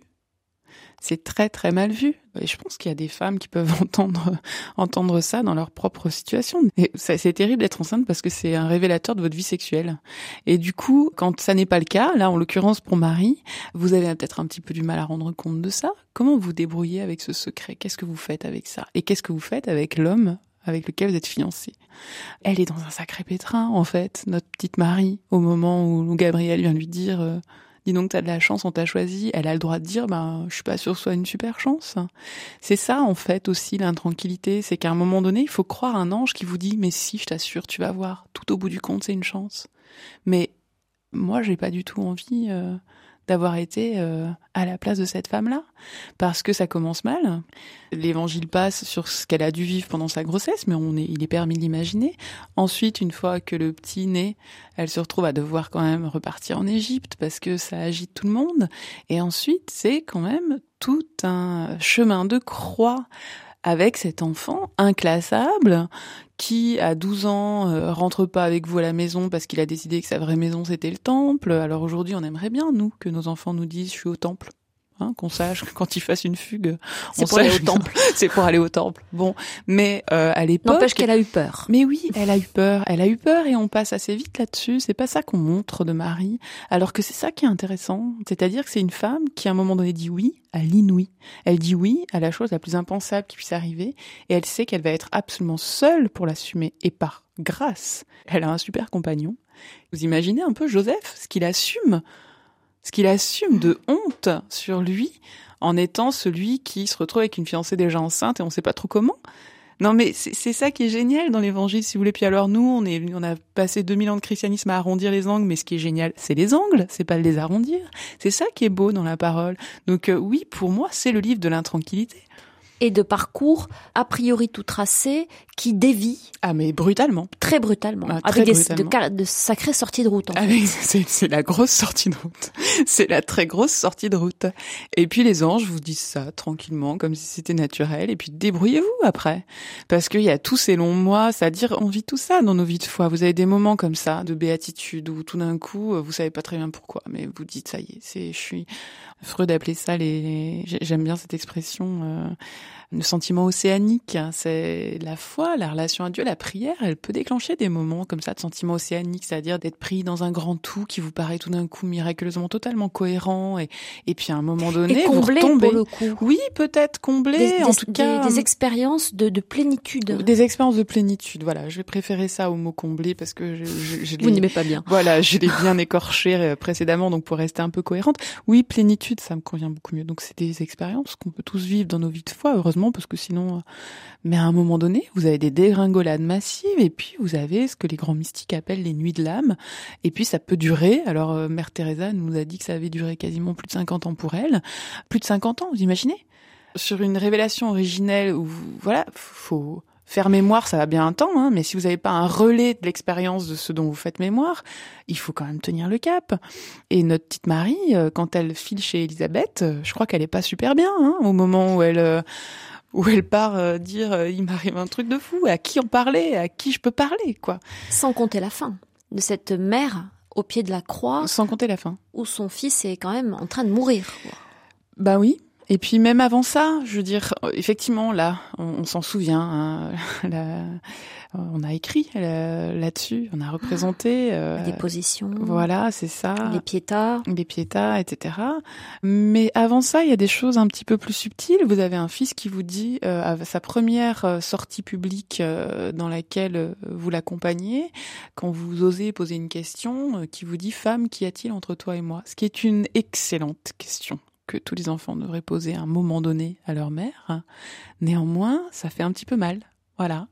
C'est très très mal vu. Et je pense qu'il y a des femmes qui peuvent entendre entendre ça dans leur propre situation. C'est terrible d'être enceinte parce que c'est un révélateur de votre vie sexuelle. Et du coup, quand ça n'est pas le cas, là en l'occurrence pour Marie, vous avez peut-être un petit peu du mal à rendre compte de ça. Comment vous débrouillez avec ce secret? Qu'est-ce que vous faites avec ça? Et qu'est-ce que vous faites avec l'homme avec lequel vous êtes fiancé. Elle est dans un sacré pétrin, en fait, notre petite Marie, au moment où Gabriel vient lui dire euh, dis donc t'as de la chance, on t'a choisi, elle a le droit de dire ben je suis pas sûre que ce soit une super chance. C'est ça en fait aussi l'intranquillité, c'est qu'à un moment donné, il faut croire un ange qui vous dit mais si je t'assure, tu vas voir, tout au bout du compte c'est une chance. Mais moi j'ai pas du tout envie euh, d'avoir été euh, à la place de cette femme-là, parce que ça commence mal. L'évangile passe sur ce qu'elle a dû vivre pendant sa grossesse, mais on est, il est permis de l'imaginer. Ensuite, une fois que le petit naît, elle se retrouve à devoir quand même repartir en Égypte parce que ça agite tout le monde. Et ensuite, c'est quand même tout un chemin de croix avec cet enfant inclassable qui, à 12 ans, euh, rentre pas avec vous à la maison parce qu'il a décidé que sa vraie maison c'était le temple. Alors aujourd'hui, on aimerait bien, nous, que nos enfants nous disent je suis au temple. Hein, qu'on sache que quand ils fassent une fugue, c'est pour aller au temple. c'est pour aller au temple. Bon, mais euh, à l'époque, n'empêche qu'elle a eu peur. Mais oui, elle a eu peur. Elle a eu peur et on passe assez vite là-dessus. C'est pas ça qu'on montre de Marie, alors que c'est ça qui est intéressant. C'est-à-dire que c'est une femme qui, à un moment donné, dit oui à l'inouï. Elle dit oui à la chose la plus impensable qui puisse arriver, et elle sait qu'elle va être absolument seule pour l'assumer. Et par grâce, elle a un super compagnon. Vous imaginez un peu Joseph, ce qu'il assume ce qu'il assume de honte sur lui en étant celui qui se retrouve avec une fiancée déjà enceinte et on ne sait pas trop comment. Non, mais c'est ça qui est génial dans l'évangile, si vous voulez. Puis alors, nous, on est, on a passé 2000 ans de christianisme à arrondir les angles, mais ce qui est génial, c'est les angles, c'est pas de les arrondir. C'est ça qui est beau dans la parole. Donc, euh, oui, pour moi, c'est le livre de l'intranquillité et de parcours a priori tout tracé qui dévie. Ah mais brutalement. Très brutalement. Ah, avec des, De, sacrées sorties de route. En C'est la grosse sortie de route. c'est la très grosse sortie de route. Et puis les anges vous disent ça tranquillement, comme si c'était naturel. Et puis débrouillez-vous après. Parce qu'il y a tous ces longs mois, c'est-à-dire on vit tout ça dans nos vies de foi. Vous avez des moments comme ça, de béatitude, où tout d'un coup, vous savez pas très bien pourquoi, mais vous dites ça y est, c'est, je suis Freud appelait ça les, j'aime bien cette expression, euh, le sentiment océanique. C'est la foi, la relation à Dieu, la prière, elle peut déclencher des moments comme ça de sentiment océanique, c'est-à-dire d'être pris dans un grand tout qui vous paraît tout d'un coup miraculeusement totalement cohérent et, et puis à un moment donné, vous retombez. le coup. Oui, peut-être comblé, en tout cas. Des, expériences de, de, plénitude. Des expériences de plénitude, voilà. Je vais préférer ça au mot comblé parce que je, je, je Vous n'aimez pas bien. Voilà, je l'ai bien écorché euh, précédemment, donc pour rester un peu cohérente. Oui, plénitude ça me convient beaucoup mieux. Donc c'est des expériences qu'on peut tous vivre dans nos vies de foi, heureusement, parce que sinon, euh, mais à un moment donné, vous avez des dégringolades massives, et puis vous avez ce que les grands mystiques appellent les nuits de l'âme, et puis ça peut durer. Alors euh, Mère Teresa nous a dit que ça avait duré quasiment plus de 50 ans pour elle, plus de 50 ans, vous imaginez? Sur une révélation originelle où voilà, faut faire mémoire, ça va bien un temps, hein, mais si vous n'avez pas un relais de l'expérience de ce dont vous faites mémoire, il faut quand même tenir le cap. Et notre petite Marie, euh, quand elle file chez Elisabeth, euh, je crois qu'elle est pas super bien hein, au moment où elle euh, où elle part dire il m'arrive un truc de fou, à qui en parler, à qui je peux parler, quoi. Sans compter la fin de cette mère au pied de la croix. Sans compter la fin. Où son fils est quand même en train de mourir. Bah oui, et puis même avant ça, je veux dire, effectivement, là, on, s'en souvient. Hein, on a écrit là-dessus, on a représenté euh, des positions. Voilà, c'est ça. Les piétas, les piétas, etc. Mais avant ça, il y a des choses un petit peu plus subtiles. Vous avez un fils qui vous dit euh, à sa première euh, sortie publique euh, dans laquelle vous l'accompagnez, quand vous osez poser une question, qui vous dit femme, qu'y a-t-il entre toi et moi? Ce qui est une excellente question que tous les enfants devraient poser à un moment donné à leur mère. Néanmoins, ça fait un petit peu mal. Voilà.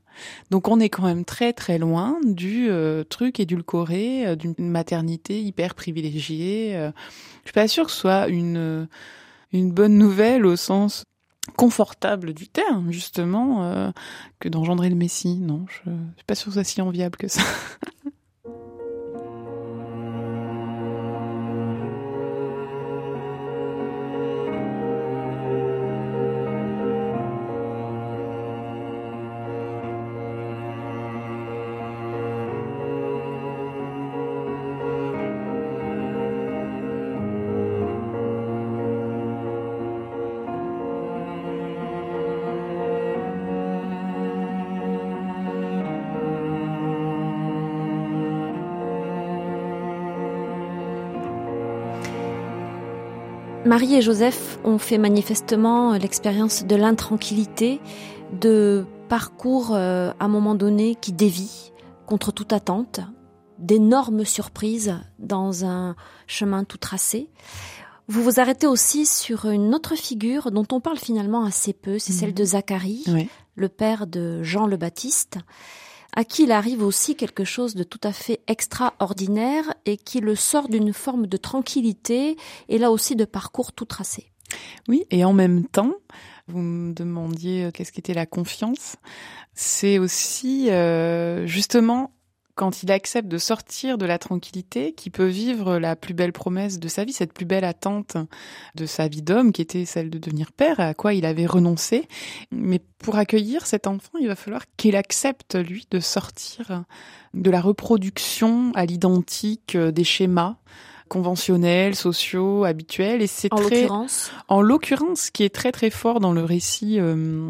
Donc on est quand même très très loin du euh, truc édulcoré, euh, d'une maternité hyper privilégiée. Euh. Je suis pas sûre que ce soit une une bonne nouvelle au sens confortable du terme, justement, que d'engendrer le Messie. Non, je, je suis pas sûre que ce soit si enviable que ça. Marie et Joseph ont fait manifestement l'expérience de l'intranquillité, de parcours euh, à un moment donné qui dévie contre toute attente, d'énormes surprises dans un chemin tout tracé. Vous vous arrêtez aussi sur une autre figure dont on parle finalement assez peu, c'est celle de mhm. Zacharie, le père de Jean le Baptiste, à qui il arrive aussi quelque chose de tout à fait extraordinaire et qui le sort d'une forme de tranquillité et là aussi de parcours tout tracé. Oui, et en même temps, vous me demandiez euh, qu'est-ce qu'était la confiance? C'est aussi euh, justement quand il accepte de sortir de la tranquillité, qui peut vivre la plus belle promesse de sa vie, cette plus belle attente de sa vie d'homme, qui était celle de devenir père, à quoi il avait renoncé. Mais pour accueillir cet enfant, il va falloir qu'il accepte, lui, de sortir de la reproduction à l'identique des schémas conventionnels, sociaux, habituels. Et c'est en l'occurrence, en l'occurrence, qui est très très fort dans le récit euh,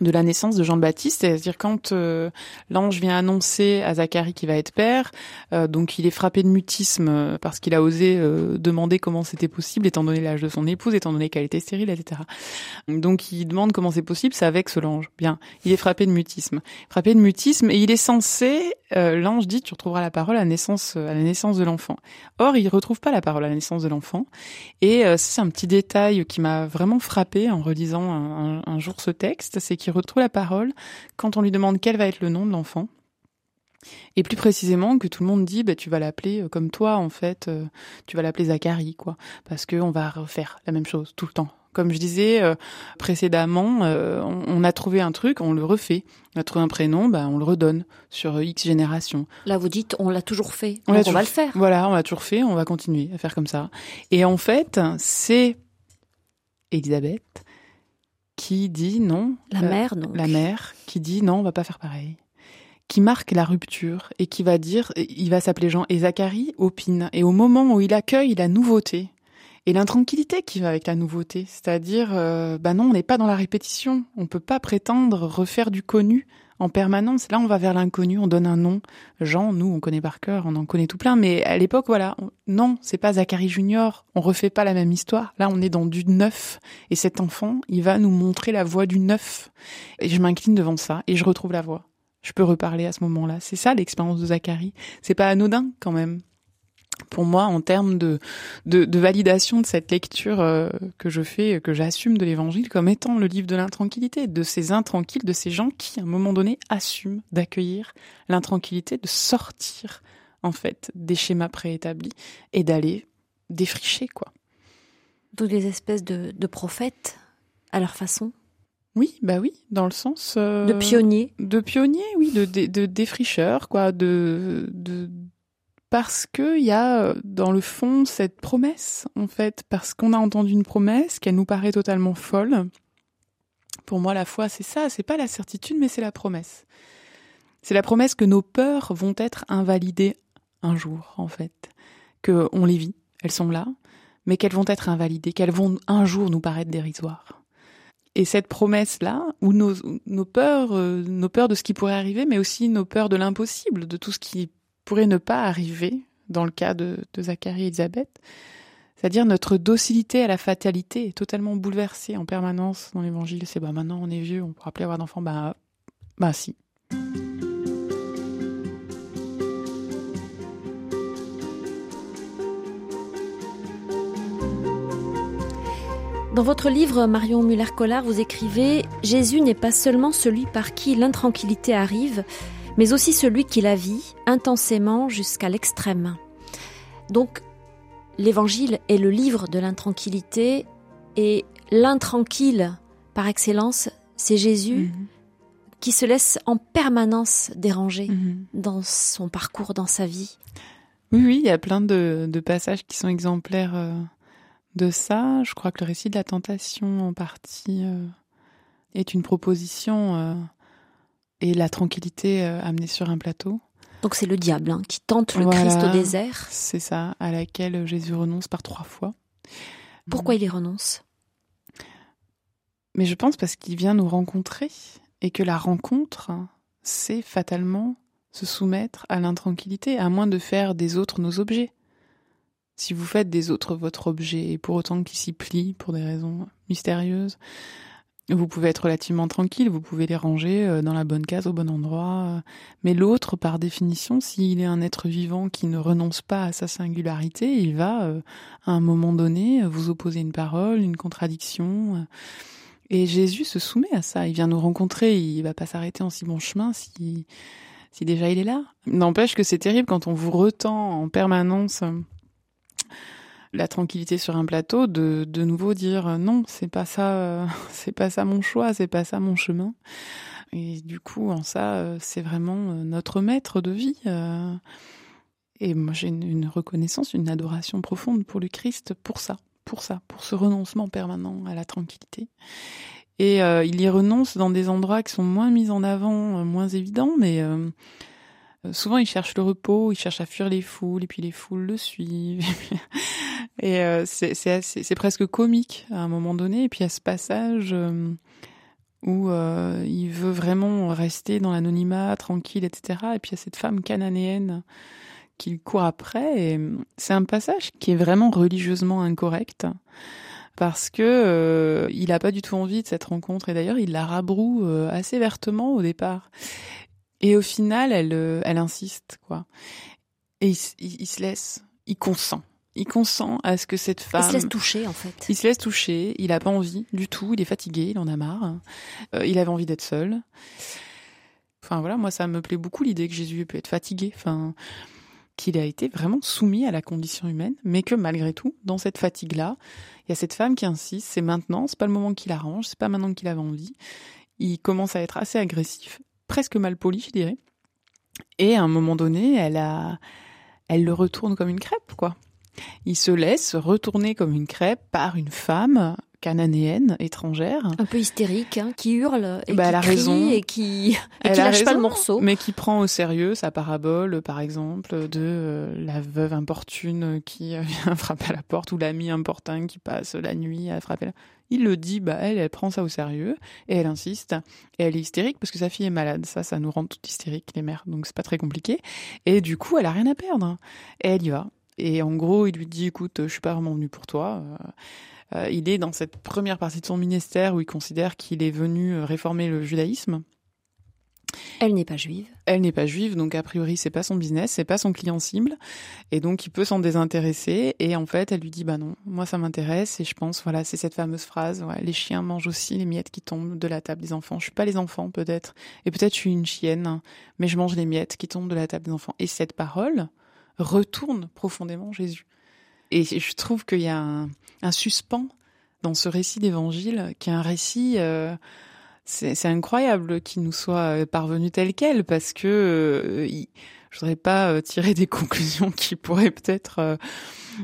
de la naissance de Jean-Baptiste, c'est-à-dire quand euh, l'ange vient annoncer à Zacharie qu'il va être père, euh, donc il est frappé de mutisme euh, parce qu'il a osé demander comment c'était possible, étant donné l'âge de son épouse, étant donné qu'elle était stérile, etc. Donc il demande comment c'est possible, c'est avec ce l'ange. Bien, il est frappé de mutisme, frappé de mutisme, et il est censé, l'ange dit, tu retrouveras la parole à la naissance, à la naissance de l'enfant. Or, il retrouve pas la parole à la naissance de l'enfant, et c'est un petit détail qui m'a vraiment frappé en relisant un, un jour ce texte, c'est qu'il retrouve la parole quand on lui demande quel va être le nom de l'enfant. Et plus précisément que tout le monde dit, bah, tu vas l'appeler euh, comme toi en fait, euh, tu vas l'appeler Zacharie quoi, parce que on va refaire la même chose tout le temps. Comme je disais euh, précédemment, on, a trouvé un truc, on le refait. On a trouvé un prénom, bah, on le redonne sur X générations. Là, vous dites, on l'a toujours fait, on, va le faire. Voilà, on l'a toujours fait, on va continuer à faire comme ça. Et en fait, c'est Elisabeth qui dit non. La mère, non. La mère qui dit non, on va pas faire pareil. Qui marque la rupture et qui va dire, il va s'appeler Jean et Zacharie opine. Et au moment où il accueille la nouveauté et l'intranquillité qui va avec la nouveauté, c'est-à-dire, euh, bah non, on n'est pas dans la répétition. On peut pas prétendre refaire du connu en permanence. Là, on va vers l'inconnu, on donne un nom. Jean, nous, on connaît par cœur, on en connaît tout plein. Mais à l'époque, voilà, non, c'est pas Zachary Junior. On refait pas la même histoire. Là, on est dans du neuf. Et cet enfant, il va nous montrer la voie du neuf. Et je m'incline devant ça et je retrouve la voie. Je peux reparler à ce moment-là. C'est ça l'expérience de Zachary. C'est pas anodin quand même pour moi en termes de, de, validation de cette lecture euh, que je fais, que j'assume de l'Évangile comme étant le livre de l'intranquillité, de ces intranquilles, de ces gens qui, à un moment donné, assument d'accueillir l'intranquillité, de sortir en fait des schémas préétablis et d'aller défricher quoi. D'où des espèces de, de, prophètes à leur façon. Oui, bah oui, dans le sens euh, de pionniers. De pionniers, oui, de, de, de défricheurs, quoi, de, de parce qu'il y a euh, dans le fond cette promesse, en fait, parce qu'on a entendu une promesse qu'elle nous paraît totalement folle. Pour moi, la foi, c'est ça, c'est pas la certitude, mais c'est la promesse. C'est la promesse que nos peurs vont être invalidées un jour, en fait, que on les vit, elles sont là, mais qu'elles vont être invalidées, qu'elles vont un jour nous paraître dérisoires. Et cette promesse-là, où nos, nos peurs, euh, nos peurs de ce qui pourrait arriver, mais aussi nos peurs de l'impossible, de tout ce qui pourrait ne pas arriver dans le cas de, Zacharie et Elisabeth. C'est-à-dire notre docilité à la fatalité est totalement bouleversée en permanence dans l'évangile. C'est bah maintenant on est vieux, on pourra plus avoir d'enfants. Bah, bah si. Dans votre livre, Marion Muller-Collard, vous écrivez Jésus n'est pas seulement celui par qui l'intranquillité arrive, mais aussi celui qui la vit intensément jusqu'à l'extrême. Donc, l'Évangile est le livre de l'intranquillité et l'intranquille par excellence, c'est Jésus mhm. qui se laisse en permanence déranger mhm. dans son parcours, dans sa vie. Oui, oui, il y a plein de, passages qui sont exemplaires euh, de ça. Je crois que le récit de la tentation, en partie, euh, est une proposition euh, et la tranquillité euh, amenée sur un plateau. Donc c'est le diable hein, qui tente le Christ au désert. C'est ça, à laquelle Jésus renonce par trois fois. Pourquoi il y renonce? Mais je pense parce qu'il vient nous rencontrer et que la rencontre, c'est fatalement se soumettre à l'intranquillité, à moins de faire des autres nos objets. Si vous faites des autres votre objet, et pour autant qu'ils s'y plient pour des raisons mystérieuses, vous pouvez être relativement tranquille, vous pouvez les ranger euh, dans la bonne case, au bon endroit. Euh. Mais l'autre, par définition, s'il est un être vivant qui ne renonce pas à sa singularité, il va, euh, à un moment donné, vous opposer une parole, une contradiction. Et Jésus se soumet à ça. Il vient nous rencontrer, il va pas s'arrêter en si bon chemin si, si déjà il est là. N'empêche que c'est terrible quand on vous retend en permanence la tranquillité sur un plateau de de nouveau dire euh, non c'est pas ça euh, c'est pas ça mon choix c'est pas ça mon chemin. Et du coup en ça euh, c'est vraiment notre maître de vie et moi j'ai une, reconnaissance une adoration profonde pour le Christ pour ça pour ça pour ce renoncement permanent à la tranquillité. Et il y renonce dans des endroits qui sont moins mis en avant moins évidents mais souvent, il cherche le repos, il cherche à fuir les foules, et puis les foules le suivent. et euh, c'est presque comique à un moment donné. Et puis, il y a ce passage euh, où il veut vraiment rester dans l'anonymat, tranquille, etc. Et puis, il y a cette femme cananéenne qu'il court après. Et c'est un passage qui est vraiment religieusement incorrect parce que il n'a pas du tout envie de cette rencontre et d'ailleurs il la rabroue assez vertement au départ et au final, elle, euh, elle insiste, quoi. Et il, se laisse, il consent. Il consent à ce que cette femme. Il se laisse toucher, en fait. Il se laisse toucher. Il a pas envie du tout. Il est fatigué. Il en a marre. Euh, il avait envie d'être seul. Enfin voilà, moi ça me plaît beaucoup l'idée que Jésus peut être fatigué. Enfin, qu'il a été vraiment soumis à la condition humaine, mais que malgré tout, dans cette fatigue-là, il y a cette femme qui insiste. C'est maintenant. C'est pas le moment qu'il arrange. C'est pas maintenant qu'il avait envie. Il commence à être assez agressif presque mal poli, je dirais. Et à un moment donné, elle a, elle le retourne comme une crêpe, quoi. Il se laisse retourner comme une crêpe par une femme cananéenne, étrangère. Un peu hystérique, hein, qui hurle et bah, qui crie raison. et qui, et qui lâche pas le morceau. Mais qui prend au sérieux sa parabole, par exemple, de euh, la veuve importune qui vient frapper à la porte ou l'ami importun qui passe la nuit à frapper la il le dit, bah elle, elle prend ça au sérieux et elle insiste. Et elle est hystérique parce que sa fille est malade. Ça, ça nous rend toutes hystériques, les mères. Donc c'est pas très compliqué. Et du coup, elle a rien à perdre. Et elle y va. Et en gros, il lui dit, écoute, je suis pas vraiment venu pour toi. Euh, il est dans cette première partie de son ministère où il considère qu'il est venu euh, réformer le judaïsme. Elle n'est pas juive. Elle n'est pas juive, donc a priori c'est pas son business, c'est pas son client cible, et donc il peut s'en désintéresser. Et en fait, elle lui dit bah non, moi ça m'intéresse et je pense voilà c'est cette fameuse phrase les chiens mangent aussi les miettes qui tombent de la table des enfants. Je suis pas les enfants peut-être, et peut-être je suis une chienne, mais je mange les miettes qui tombent de la table des enfants. Et cette parole retourne profondément Jésus. Et je trouve qu'il y a un, suspens dans ce récit d'évangile, qui est un récit. Euh, c'est incroyable qu'il nous soit parvenu tel quel, parce que euh, je voudrais pas euh, tirer des conclusions qui pourraient peut-être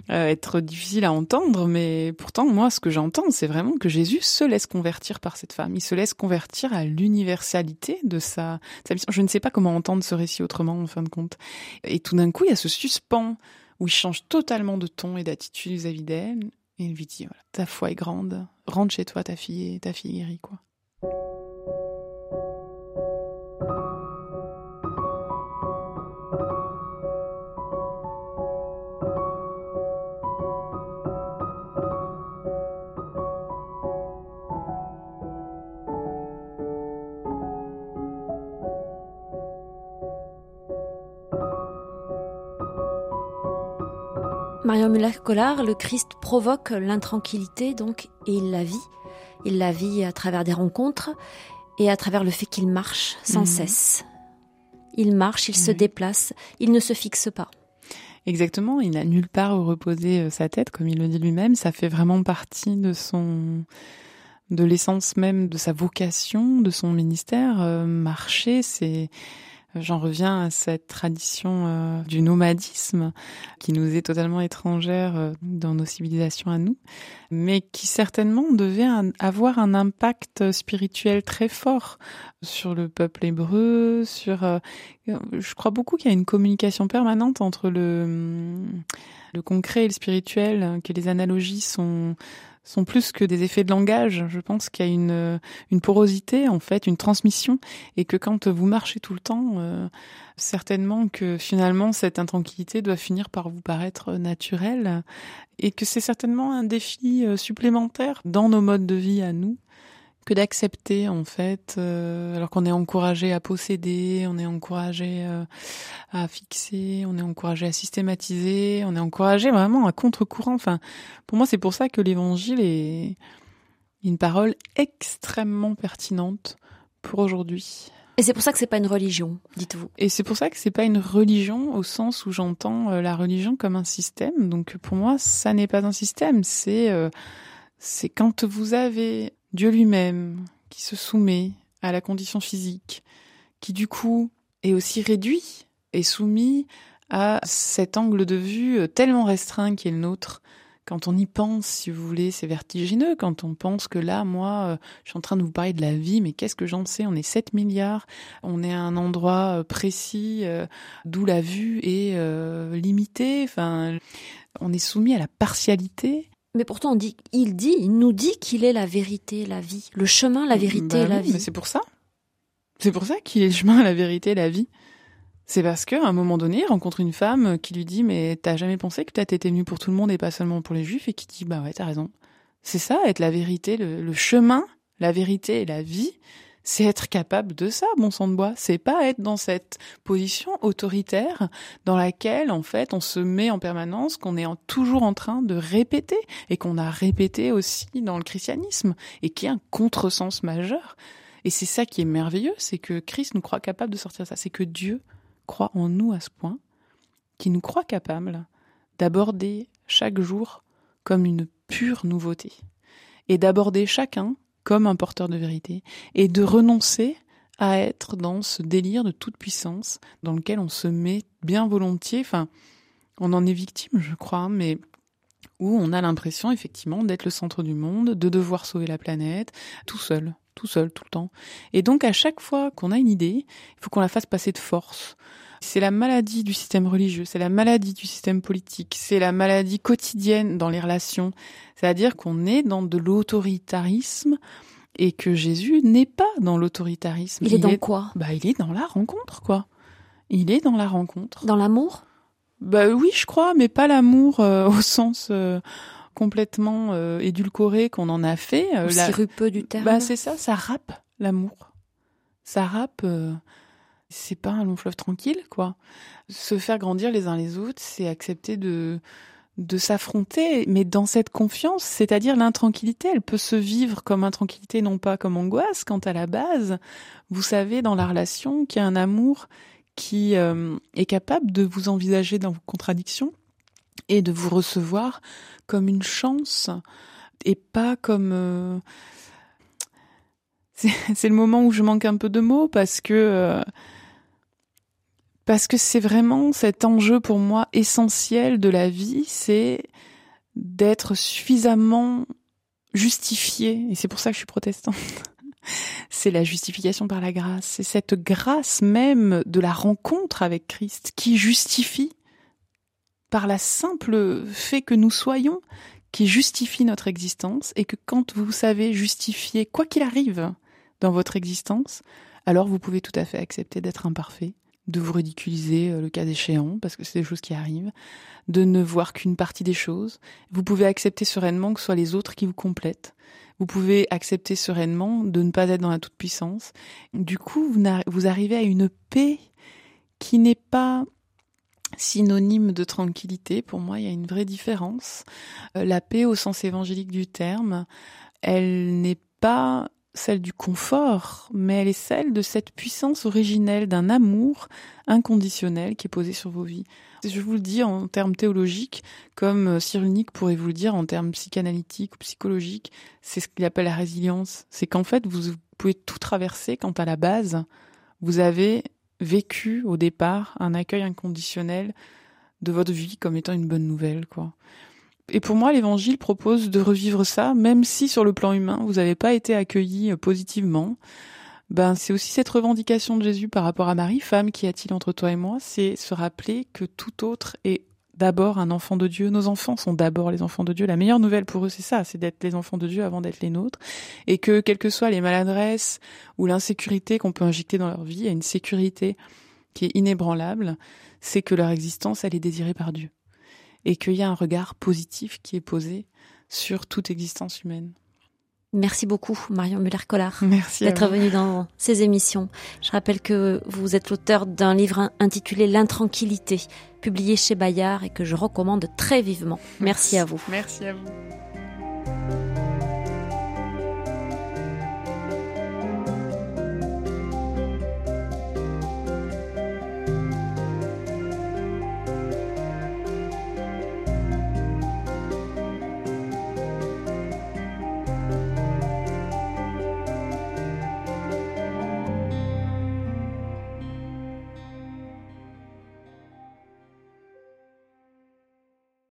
être difficiles à entendre, mais pourtant moi, ce que j'entends, c'est vraiment que Jésus se laisse convertir par cette femme. Il se laisse convertir à l'universalité de sa, sa mission. Je ne sais pas comment entendre ce récit autrement, en fin de compte. Et tout d'un coup, il y a ce suspens où il change totalement de ton et d'attitude vis-à-vis d'elle. Et il lui dit, voilà, ta foi est grande, rentre chez toi, ta fille et ta fille guérie, quoi. Marion Muller-Collard, le Christ provoque l'intranquillité, donc, et il la vit. Il la vit à travers des rencontres et à travers le fait qu'il marche sans mhm. cesse. Il marche, il se déplace, il ne se fixe pas. Exactement, il n'a nulle part où reposer euh, sa tête, comme il le dit lui-même. Ça fait vraiment partie de son, de l'essence même de sa vocation, de son ministère. Euh, marcher, c'est J'en reviens à cette tradition euh, du nomadisme qui nous est totalement étrangère euh, dans nos civilisations à nous, mais qui certainement devait avoir un impact spirituel très fort sur le peuple hébreu, sur... Euh, je crois beaucoup qu'il y a une communication permanente entre le, le concret et le spirituel, que les analogies sont sont plus que des effets de langage. Je pense qu'il y a une, une porosité, en fait, une transmission, et que quand vous marchez tout le temps, euh, certainement que finalement cette intranquillité doit finir par vous paraître naturelle, et que c'est certainement un défi euh, supplémentaire dans nos modes de vie à nous que d'accepter en fait, euh, alors qu'on est encouragé à posséder, on est encouragé à fixer, on est encouragé à systématiser, on est encouragé vraiment à contre-courant. Enfin, pour moi, c'est pour ça que l'Évangile est une parole extrêmement pertinente pour aujourd'hui. Et c'est pour ça que c'est pas une religion, dites-vous. Et c'est pour ça que c'est pas une religion au sens où j'entends euh, la religion comme un système. Donc pour moi, ça n'est pas un système. C'est euh, c'est quand vous avez Dieu lui-même qui se soumet à la condition physique, qui du coup est aussi réduit est soumis à cet angle de vue euh, tellement restreint qui est le nôtre. Quand on y pense, si vous voulez, c'est vertigineux. Quand on pense que là, moi, euh, je suis en train de vous parler de la vie, mais qu'est-ce que j'en sais? On est 7 milliards, on est à un endroit euh, précis d'où la vue est limitée. Enfin, on est soumis à la partialité. Mais pourtant, on dit, il dit, il nous dit qu'il est la vérité, la vie, le chemin, la vérité, bah la vie. Mais c'est pour ça. C'est pour ça qu'il est le chemin, la vérité, la vie. C'est parce qu'à un moment donné, il rencontre une femme qui lui dit Mais t'as jamais pensé que peut-être t'étais venu pour tout le monde et pas seulement pour les juifs Et qui dit Bah ouais, t'as raison. C'est ça, être la vérité, le, chemin, la vérité et la vie, c'est être capable de ça, bon sang de bois. C'est pas être dans cette position autoritaire dans laquelle, en fait, on se met en permanence, qu'on est toujours en train de répéter et qu'on a répété aussi dans le christianisme et qui est un contresens majeur. Et c'est ça qui est merveilleux, c'est que Christ nous croit capable de sortir de ça. C'est que Dieu croit en nous à ce point, qui nous croit capables d'aborder chaque jour comme une pure nouveauté, et d'aborder chacun comme un porteur de vérité, et de renoncer à être dans ce délire de toute puissance dans lequel on se met bien volontiers, enfin, on en est victime, je crois, mais où on a l'impression effectivement d'être le centre du monde, de devoir sauver la planète, tout seul, tout seul, tout le temps. Et donc à chaque fois qu'on a une idée, il faut qu'on la fasse passer de force. C'est la maladie du système religieux, c'est la maladie du système politique, c'est la maladie quotidienne dans les relations. C'est-à-dire qu'on est dans de l'autoritarisme et que Jésus n'est pas dans l'autoritarisme. Il, est dans quoi? Bah, il est dans la rencontre, quoi. Il est dans la rencontre. Dans l'amour? Bah oui, je crois, mais pas l'amour euh, au sens euh, complètement euh, édulcoré qu'on en a fait. Euh, la... du terme. Bah c'est ça, ça râpe l'amour. Ça râpe c'est pas un long fleuve tranquille, quoi. Se faire grandir les uns les autres, c'est accepter de de s'affronter, mais dans cette confiance, c'est-à-dire l'intranquillité, elle peut se vivre comme intranquillité, non pas comme angoisse, quand à la base, vous savez dans la relation qu'il y a un amour qui euh, est capable de vous envisager dans vos contradictions et de vous recevoir comme une chance et pas comme euh, c'est le moment où je manque un peu de mots parce que euh, parce que c'est vraiment cet enjeu pour moi essentiel de la vie, c'est d'être suffisamment justifié, et c'est pour ça que je suis protestante. c'est la justification par la grâce, c'est cette grâce même de la rencontre avec Christ qui justifie par la simple fait que nous soyons, qui justifie notre existence, et que quand vous savez justifier quoi qu'il arrive dans votre existence, alors vous pouvez tout à fait accepter d'être imparfait, de vous ridiculiser euh, le cas échéant, parce que c'est des choses qui arrivent, de ne voir qu'une partie des choses. Vous pouvez accepter sereinement que ce soit les autres qui vous complètent. Vous pouvez accepter sereinement de ne pas être dans la toute-puissance. Du coup, vous, arrivez à une paix qui n'est pas synonyme de tranquillité. Pour moi, il y a une vraie différence. Euh, la paix au sens évangélique du terme, elle n'est pas celle du confort, mais elle est celle de cette puissance originelle d'un amour inconditionnel qui est posé sur vos vies. Je vous le dis en termes théologiques, comme euh, Cyrulnik pourrait vous le dire en termes psychanalytiques ou psychologiques, c'est ce qu'il appelle la résilience. C'est qu'en fait, vous pouvez tout traverser quand à la base, vous avez vécu au départ un accueil inconditionnel de votre vie comme étant une bonne nouvelle, quoi. Et pour moi, l'évangile propose de revivre ça, même si sur le plan humain, vous n'avez pas été accueilli euh, positivement. Ben, c'est aussi cette revendication de Jésus par rapport à Marie, femme, qui a-t-il entre toi et moi? C'est se rappeler que tout autre est d'abord un enfant de Dieu. Nos enfants sont d'abord les enfants de Dieu. La meilleure nouvelle pour eux, c'est ça, c'est d'être les enfants de Dieu avant d'être les nôtres. Et que, quelles que soient les maladresses ou l'insécurité qu'on peut injecter dans leur vie, il y a une sécurité qui est inébranlable, c'est que leur existence, elle est désirée par Dieu. Et qu'il y a un regard positif qui est posé sur toute existence humaine. Merci beaucoup, Marion Muller-Collard, d'être venue dans ces émissions. Je rappelle que vous êtes l'auteur d'un livre intitulé L'intranquillité, publié chez Bayard et que je recommande très vivement. Merci à vous. Merci à vous.